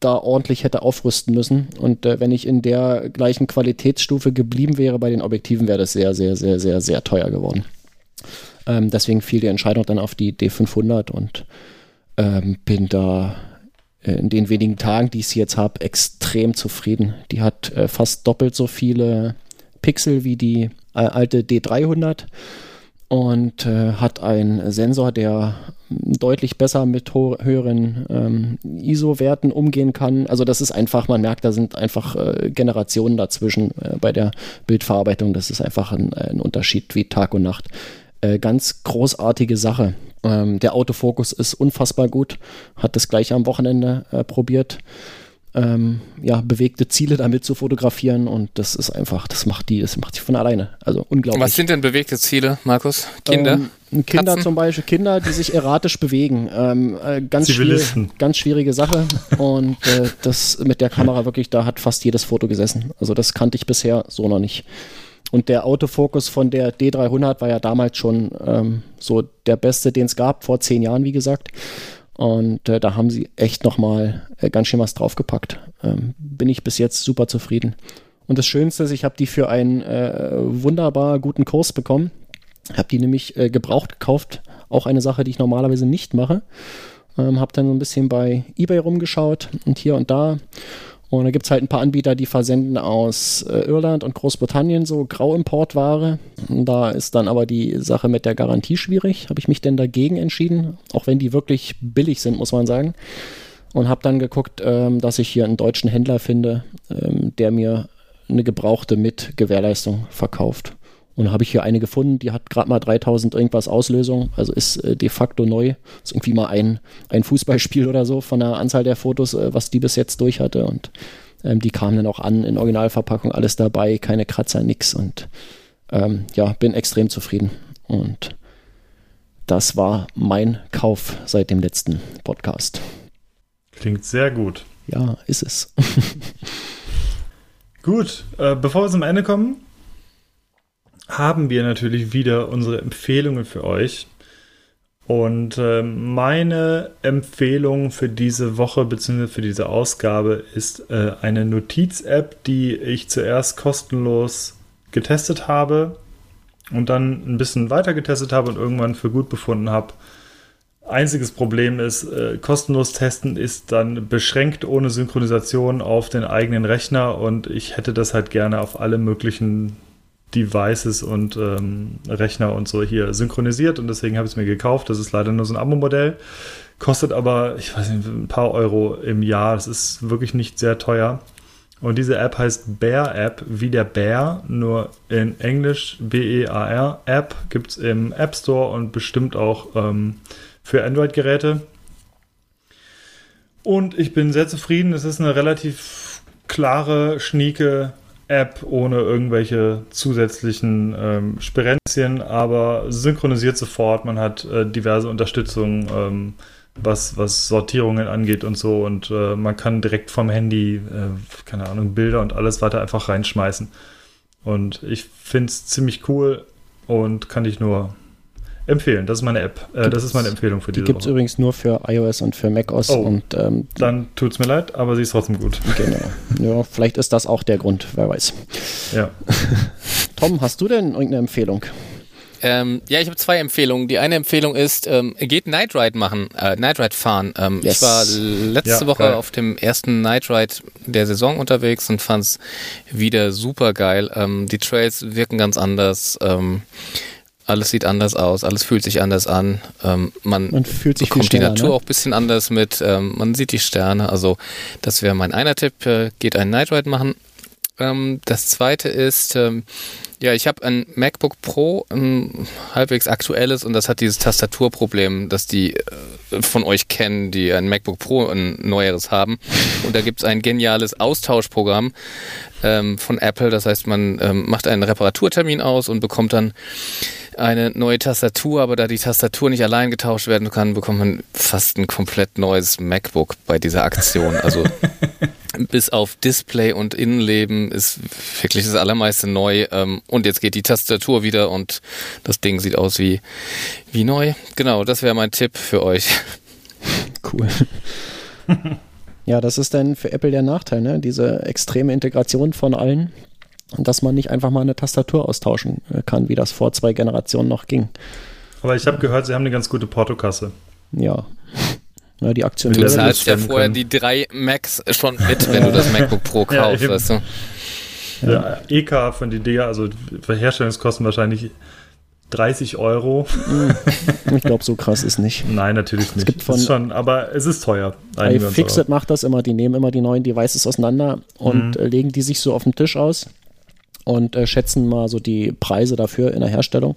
Speaker 4: da ordentlich hätte aufrüsten müssen. Und äh, wenn ich in der gleichen Qualitätsstufe geblieben wäre bei den Objektiven, wäre das sehr, sehr, sehr, sehr, sehr teuer geworden. Ähm, deswegen fiel die Entscheidung dann auf die D500 und ähm, bin da äh, in den wenigen Tagen, die ich sie jetzt habe, extrem zufrieden. Die hat äh, fast doppelt so viele Pixel wie die äh, alte D300 und äh, hat einen Sensor, der deutlich besser mit höheren ähm, ISO-Werten umgehen kann. Also das ist einfach, man merkt, da sind einfach äh, Generationen dazwischen äh, bei der Bildverarbeitung. Das ist einfach ein, ein Unterschied wie Tag und Nacht. Äh, ganz großartige Sache. Ähm, der Autofokus ist unfassbar gut. Hat das gleich am Wochenende äh, probiert ähm, ja, bewegte Ziele damit zu fotografieren und das ist einfach, das macht die, das macht sie von alleine. Also unglaublich.
Speaker 3: Was sind denn bewegte Ziele, Markus? Kinder?
Speaker 4: Ähm, Kinder Katzen? zum Beispiel, Kinder, die sich erratisch bewegen. Ähm, äh, ganz, schwierig, ganz schwierige Sache und äh, das mit der Kamera wirklich, da hat fast jedes Foto gesessen. Also das kannte ich bisher so noch nicht. Und der Autofokus von der D300 war ja damals schon ähm, so der beste, den es gab, vor zehn Jahren, wie gesagt. Und äh, da haben sie echt nochmal äh, ganz schön was draufgepackt. Ähm, bin ich bis jetzt super zufrieden. Und das Schönste ist, ich habe die für einen äh, wunderbar guten Kurs bekommen. Habe die nämlich äh, gebraucht gekauft. Auch eine Sache, die ich normalerweise nicht mache. Ähm, habe dann so ein bisschen bei eBay rumgeschaut und hier und da und da gibt es halt ein paar Anbieter, die versenden aus äh, Irland und Großbritannien so Grauimportware. Da ist dann aber die Sache mit der Garantie schwierig. Habe ich mich denn dagegen entschieden, auch wenn die wirklich billig sind, muss man sagen. Und habe dann geguckt, ähm, dass ich hier einen deutschen Händler finde, ähm, der mir eine gebrauchte mit Gewährleistung verkauft. Und habe ich hier eine gefunden, die hat gerade mal 3000 irgendwas Auslösung, also ist äh, de facto neu. Ist irgendwie mal ein, ein Fußballspiel oder so von der Anzahl der Fotos, äh, was die bis jetzt durch hatte. Und ähm, die kamen dann auch an in Originalverpackung, alles dabei, keine Kratzer, nix. Und ähm, ja, bin extrem zufrieden. Und das war mein Kauf seit dem letzten Podcast.
Speaker 1: Klingt sehr gut.
Speaker 4: Ja, ist es.
Speaker 1: gut, äh, bevor wir zum Ende kommen, haben wir natürlich wieder unsere Empfehlungen für euch. Und äh, meine Empfehlung für diese Woche bzw. für diese Ausgabe ist äh, eine Notiz-App, die ich zuerst kostenlos getestet habe und dann ein bisschen weiter getestet habe und irgendwann für gut befunden habe. Einziges Problem ist, äh, kostenlos testen ist dann beschränkt ohne Synchronisation auf den eigenen Rechner und ich hätte das halt gerne auf alle möglichen Devices und ähm, Rechner und so hier synchronisiert und deswegen habe ich es mir gekauft. Das ist leider nur so ein Abo-Modell. Kostet aber, ich weiß nicht, ein paar Euro im Jahr. Das ist wirklich nicht sehr teuer. Und diese App heißt Bear App, wie der Bär, nur in Englisch B-E-A-R. App gibt es im App Store und bestimmt auch ähm, für Android-Geräte. Und ich bin sehr zufrieden. Es ist eine relativ klare, schnieke App ohne irgendwelche zusätzlichen ähm, Sperenzien, aber synchronisiert sofort. Man hat äh, diverse Unterstützung, ähm, was, was Sortierungen angeht und so. Und äh, man kann direkt vom Handy, äh, keine Ahnung, Bilder und alles weiter einfach reinschmeißen. Und ich finde es ziemlich cool und kann ich nur empfehlen. Das ist meine App. Äh, das ist meine Empfehlung für
Speaker 4: die Die gibt es übrigens nur für iOS und für macOS.
Speaker 1: Oh,
Speaker 4: und, ähm,
Speaker 1: dann tut es mir leid, aber sie ist trotzdem gut.
Speaker 4: Genau. Ja, vielleicht ist das auch der Grund, wer weiß.
Speaker 1: Ja.
Speaker 4: Tom, hast du denn irgendeine Empfehlung?
Speaker 3: Ähm, ja, ich habe zwei Empfehlungen. Die eine Empfehlung ist, ähm, geht Night Ride machen, äh, Night Ride fahren. Ähm, yes. Ich war letzte ja, Woche geil. auf dem ersten Night Ride der Saison unterwegs und fand es wieder super geil. Ähm, die Trails wirken ganz anders. Ähm, alles sieht anders aus, alles fühlt sich anders an. Ähm, man,
Speaker 4: man fühlt sich
Speaker 3: bekommt die Natur
Speaker 4: ne?
Speaker 3: auch ein bisschen anders mit. Ähm, man sieht die Sterne. Also das wäre mein einer Tipp. Äh, geht einen Night Ride machen. Ähm, das zweite ist, ähm, ja, ich habe ein MacBook Pro, ein halbwegs aktuelles, und das hat dieses Tastaturproblem, das die äh, von euch kennen, die ein MacBook Pro ein neueres haben. Und da gibt es ein geniales Austauschprogramm ähm, von Apple. Das heißt, man ähm, macht einen Reparaturtermin aus und bekommt dann eine neue Tastatur, aber da die Tastatur nicht allein getauscht werden kann, bekommt man fast ein komplett neues MacBook bei dieser Aktion. Also bis auf Display und Innenleben ist wirklich das allermeiste neu. Ähm, und jetzt geht die Tastatur wieder und das Ding sieht aus wie, wie neu. Genau, das wäre mein Tipp für euch.
Speaker 4: Cool. ja, das ist dann für Apple der Nachteil, ne? Diese extreme Integration von allen dass man nicht einfach mal eine Tastatur austauschen äh, kann, wie das vor zwei Generationen noch ging.
Speaker 1: Aber ich habe gehört, sie haben eine ganz gute Portokasse.
Speaker 4: Ja. ja die Aktion.
Speaker 3: Du zahlst ja vorher können. die drei Macs schon mit, wenn du das MacBook Pro kaufst, ja, weißt du.
Speaker 1: Ja, EK von die Dinger, also Herstellungskosten wahrscheinlich 30 Euro.
Speaker 4: Ich glaube, so krass ist nicht.
Speaker 1: Nein, natürlich nicht. Es
Speaker 4: gibt von
Speaker 1: ist schon, aber es ist teuer.
Speaker 4: Fixit macht das immer, die nehmen immer die neuen Devices auseinander und mhm. legen die sich so auf den Tisch aus und äh, schätzen mal so die Preise dafür in der Herstellung.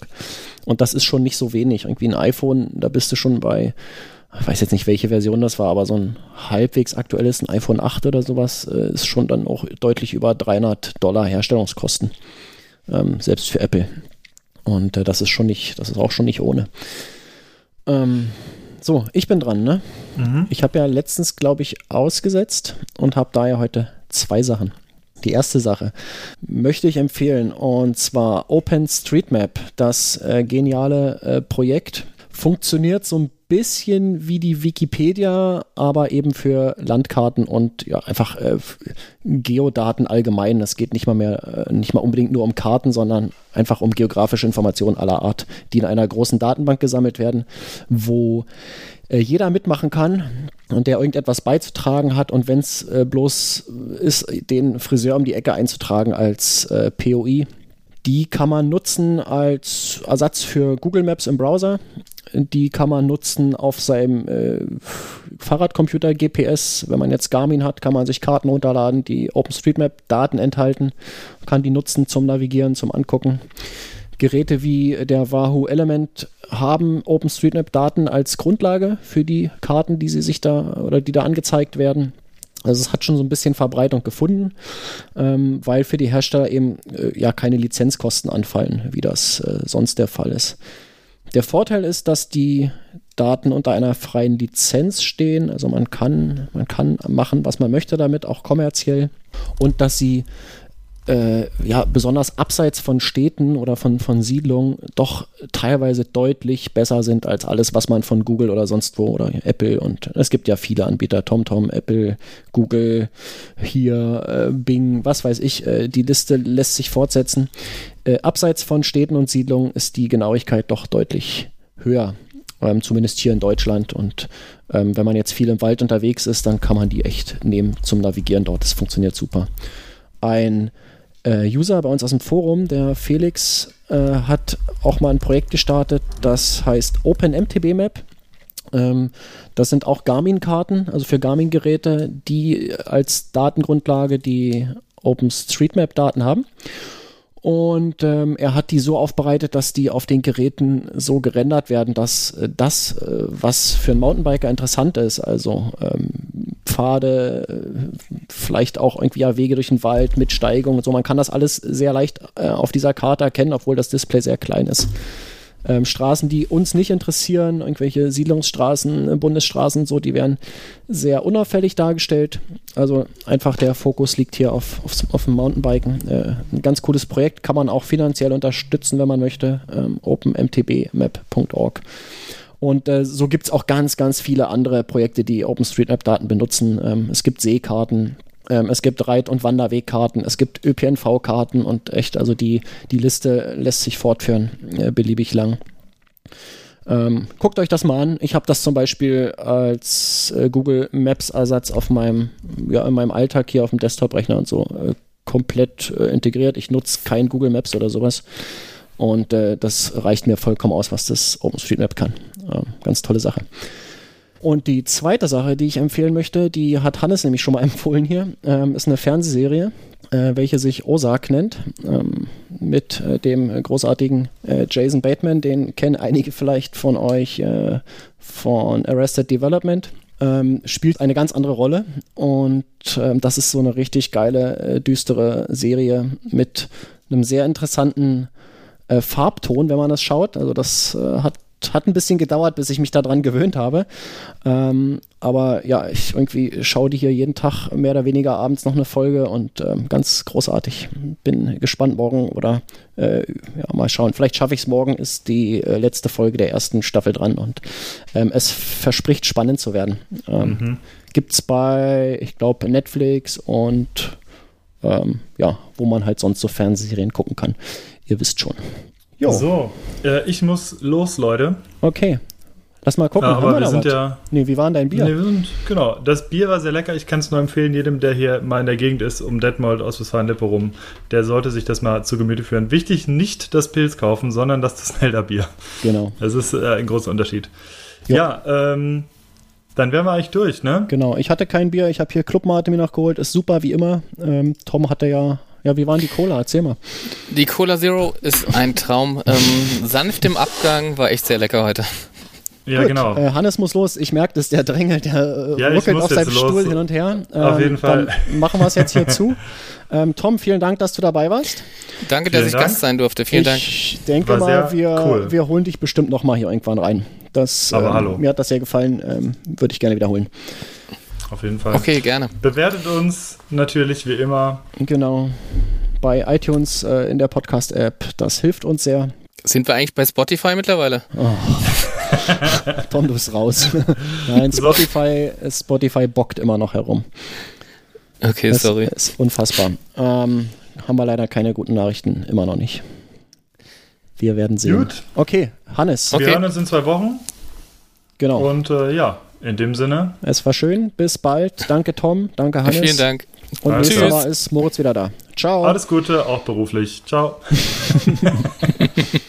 Speaker 4: Und das ist schon nicht so wenig. Irgendwie ein iPhone, da bist du schon bei, ich weiß jetzt nicht, welche Version das war, aber so ein halbwegs aktuelles, ein iPhone 8 oder sowas, äh, ist schon dann auch deutlich über 300 Dollar Herstellungskosten. Ähm, selbst für Apple. Und äh, das ist schon nicht, das ist auch schon nicht ohne. Ähm, so, ich bin dran, ne? Mhm. Ich habe ja letztens, glaube ich, ausgesetzt und habe daher heute zwei Sachen. Die erste Sache möchte ich empfehlen und zwar OpenStreetMap, das äh, geniale äh, Projekt. Funktioniert so ein bisschen wie die Wikipedia, aber eben für Landkarten und ja, einfach äh, Geodaten allgemein. Es geht nicht mal mehr, äh, nicht mal unbedingt nur um Karten, sondern einfach um geografische Informationen aller Art, die in einer großen Datenbank gesammelt werden, wo äh, jeder mitmachen kann und der irgendetwas beizutragen hat und wenn es äh, bloß ist, den Friseur um die Ecke einzutragen als äh, POI, die kann man nutzen als Ersatz für Google Maps im Browser. Die kann man nutzen auf seinem äh, Fahrradcomputer, GPS. Wenn man jetzt Garmin hat, kann man sich Karten runterladen, die OpenStreetMap-Daten enthalten, kann die nutzen zum Navigieren, zum Angucken. Geräte wie der Wahoo Element haben OpenStreetMap-Daten als Grundlage für die Karten, die sie sich da oder die da angezeigt werden. Also es hat schon so ein bisschen Verbreitung gefunden, ähm, weil für die Hersteller eben äh, ja keine Lizenzkosten anfallen, wie das äh, sonst der Fall ist. Der Vorteil ist, dass die Daten unter einer freien Lizenz stehen. Also man kann, man kann machen, was man möchte damit, auch kommerziell. Und dass sie äh, ja, besonders abseits von Städten oder von, von Siedlungen doch teilweise deutlich besser sind als alles, was man von Google oder sonst wo oder Apple und es gibt ja viele Anbieter, TomTom, Apple, Google, hier, äh, Bing, was weiß ich, äh, die Liste lässt sich fortsetzen. Äh, abseits von Städten und Siedlungen ist die Genauigkeit doch deutlich höher. Ähm, zumindest hier in Deutschland. Und ähm, wenn man jetzt viel im Wald unterwegs ist, dann kann man die echt nehmen zum Navigieren dort. Das funktioniert super. Ein äh, User bei uns aus dem Forum, der Felix, äh, hat auch mal ein Projekt gestartet, das heißt OpenMTB-Map. Ähm, das sind auch Garmin-Karten, also für Garmin-Geräte, die als Datengrundlage die OpenStreetMap-Daten haben. Und ähm, er hat die so aufbereitet, dass die auf den Geräten so gerendert werden, dass äh, das, äh, was für einen Mountainbiker interessant ist, also ähm, Pfade, äh, vielleicht auch irgendwie ja, Wege durch den Wald mit Steigung und so, man kann das alles sehr leicht äh, auf dieser Karte erkennen, obwohl das Display sehr klein ist ähm, Straßen, die uns nicht interessieren, irgendwelche Siedlungsstraßen, äh, Bundesstraßen, so, die werden sehr unauffällig dargestellt. Also einfach der Fokus liegt hier auf, auf, auf dem Mountainbiken. Äh, ein ganz cooles Projekt, kann man auch finanziell unterstützen, wenn man möchte. Ähm, openmtbmap.org. Und äh, so gibt es auch ganz, ganz viele andere Projekte, die OpenStreetMap-Daten benutzen. Ähm, es gibt Seekarten, ähm, es gibt Reit- und Wanderwegkarten, es gibt ÖPNV-Karten und echt, also die, die Liste lässt sich fortführen, äh, beliebig lang. Ähm, guckt euch das mal an. Ich habe das zum Beispiel als äh, Google Maps Ersatz auf meinem, ja, in meinem Alltag hier auf dem Desktop-Rechner und so äh, komplett äh, integriert. Ich nutze kein Google Maps oder sowas. Und äh, das reicht mir vollkommen aus, was das OpenStreetMap kann. ganz tolle Sache. Und die zweite Sache, die ich empfehlen möchte, die hat Hannes nämlich schon mal empfohlen hier, ähm, ist eine Fernsehserie, äh, welche sich Ozark nennt, ähm, mit äh, dem großartigen äh, Jason Bateman, den kennen einige vielleicht von euch äh, von Arrested Development. Ähm, spielt eine ganz andere Rolle und ähm, das ist so eine richtig geile, äh, düstere Serie mit einem sehr interessanten äh, Farbton, wenn man das schaut. Also das hat hat ein bisschen gedauert, bis ich mich daran gewöhnt habe. Ähm, aber ja, ich irgendwie schaue die hier jeden Tag mehr oder weniger abends noch eine Folge und ähm, ganz großartig. Bin gespannt morgen oder äh, ja, mal schauen. Vielleicht schaffe ich es morgen, ist die äh, letzte Folge der ersten Staffel dran und ähm, es verspricht spannend zu werden. Ähm, mhm. Gibt es bei, ich glaube, Netflix und ähm, ja, wo man halt sonst so Fernsehserien gucken kann. Ihr wisst schon.
Speaker 1: Jo. So, äh, ich muss los, Leute.
Speaker 4: Okay. Lass mal gucken.
Speaker 1: Ja, aber wir, wir sind was? ja.
Speaker 4: Nee, wie war denn dein Bier? Nee,
Speaker 1: wir sind, genau. Das Bier war sehr lecker. Ich kann es nur empfehlen, jedem, der hier mal in der Gegend ist, um Detmold aus Westfalen-Lippe rum, der sollte sich das mal zu Gemüte führen. Wichtig, nicht das Pilz kaufen, sondern das Snelder-Bier.
Speaker 4: Genau.
Speaker 1: Das ist äh, ein großer Unterschied. Jo. Ja, ähm, dann wären wir eigentlich durch, ne?
Speaker 4: Genau. Ich hatte kein Bier. Ich habe hier Clubmate mir noch geholt. Ist super, wie immer. Ähm, Tom hatte ja ja, wie waren die Cola? Erzähl mal.
Speaker 3: Die Cola Zero ist ein Traum. Ähm, sanft im Abgang, war echt sehr lecker heute.
Speaker 1: Ja, Gut, genau.
Speaker 4: Äh, Hannes muss los. Ich merke, dass der Drängel, der äh, ja, ruckelt auf seinem Stuhl los. hin und her.
Speaker 1: Ähm, auf jeden Fall.
Speaker 4: Dann machen wir es jetzt hier zu. Ähm, Tom, vielen Dank, dass du dabei warst.
Speaker 3: Danke, dass ich Gast sein durfte. Vielen
Speaker 4: ich
Speaker 3: Dank.
Speaker 4: Ich denke mal, wir, cool. wir holen dich bestimmt nochmal hier irgendwann rein. Das,
Speaker 1: Aber ähm, hallo.
Speaker 4: Mir hat das sehr gefallen. Ähm, Würde ich gerne wiederholen.
Speaker 1: Auf jeden Fall.
Speaker 3: Okay, gerne.
Speaker 1: Bewertet uns natürlich wie immer.
Speaker 4: Genau bei iTunes äh, in der Podcast-App. Das hilft uns sehr.
Speaker 3: Sind wir eigentlich bei Spotify mittlerweile? Oh.
Speaker 4: Tom, du bist raus. Nein, Spotify, Spotify bockt immer noch herum.
Speaker 3: Okay,
Speaker 4: das
Speaker 3: sorry.
Speaker 4: Ist unfassbar. Ähm, haben wir leider keine guten Nachrichten, immer noch nicht. Wir werden sehen.
Speaker 1: Gut.
Speaker 4: Okay, Hannes.
Speaker 1: Okay. Wir hören uns in zwei Wochen.
Speaker 4: Genau.
Speaker 1: Und äh, ja, in dem Sinne.
Speaker 4: Es war schön. Bis bald. Danke, Tom. Danke, Hannes.
Speaker 3: Vielen Dank.
Speaker 4: Und Alles nächstes Mal ist Moritz wieder da. Ciao.
Speaker 1: Alles Gute, auch beruflich. Ciao.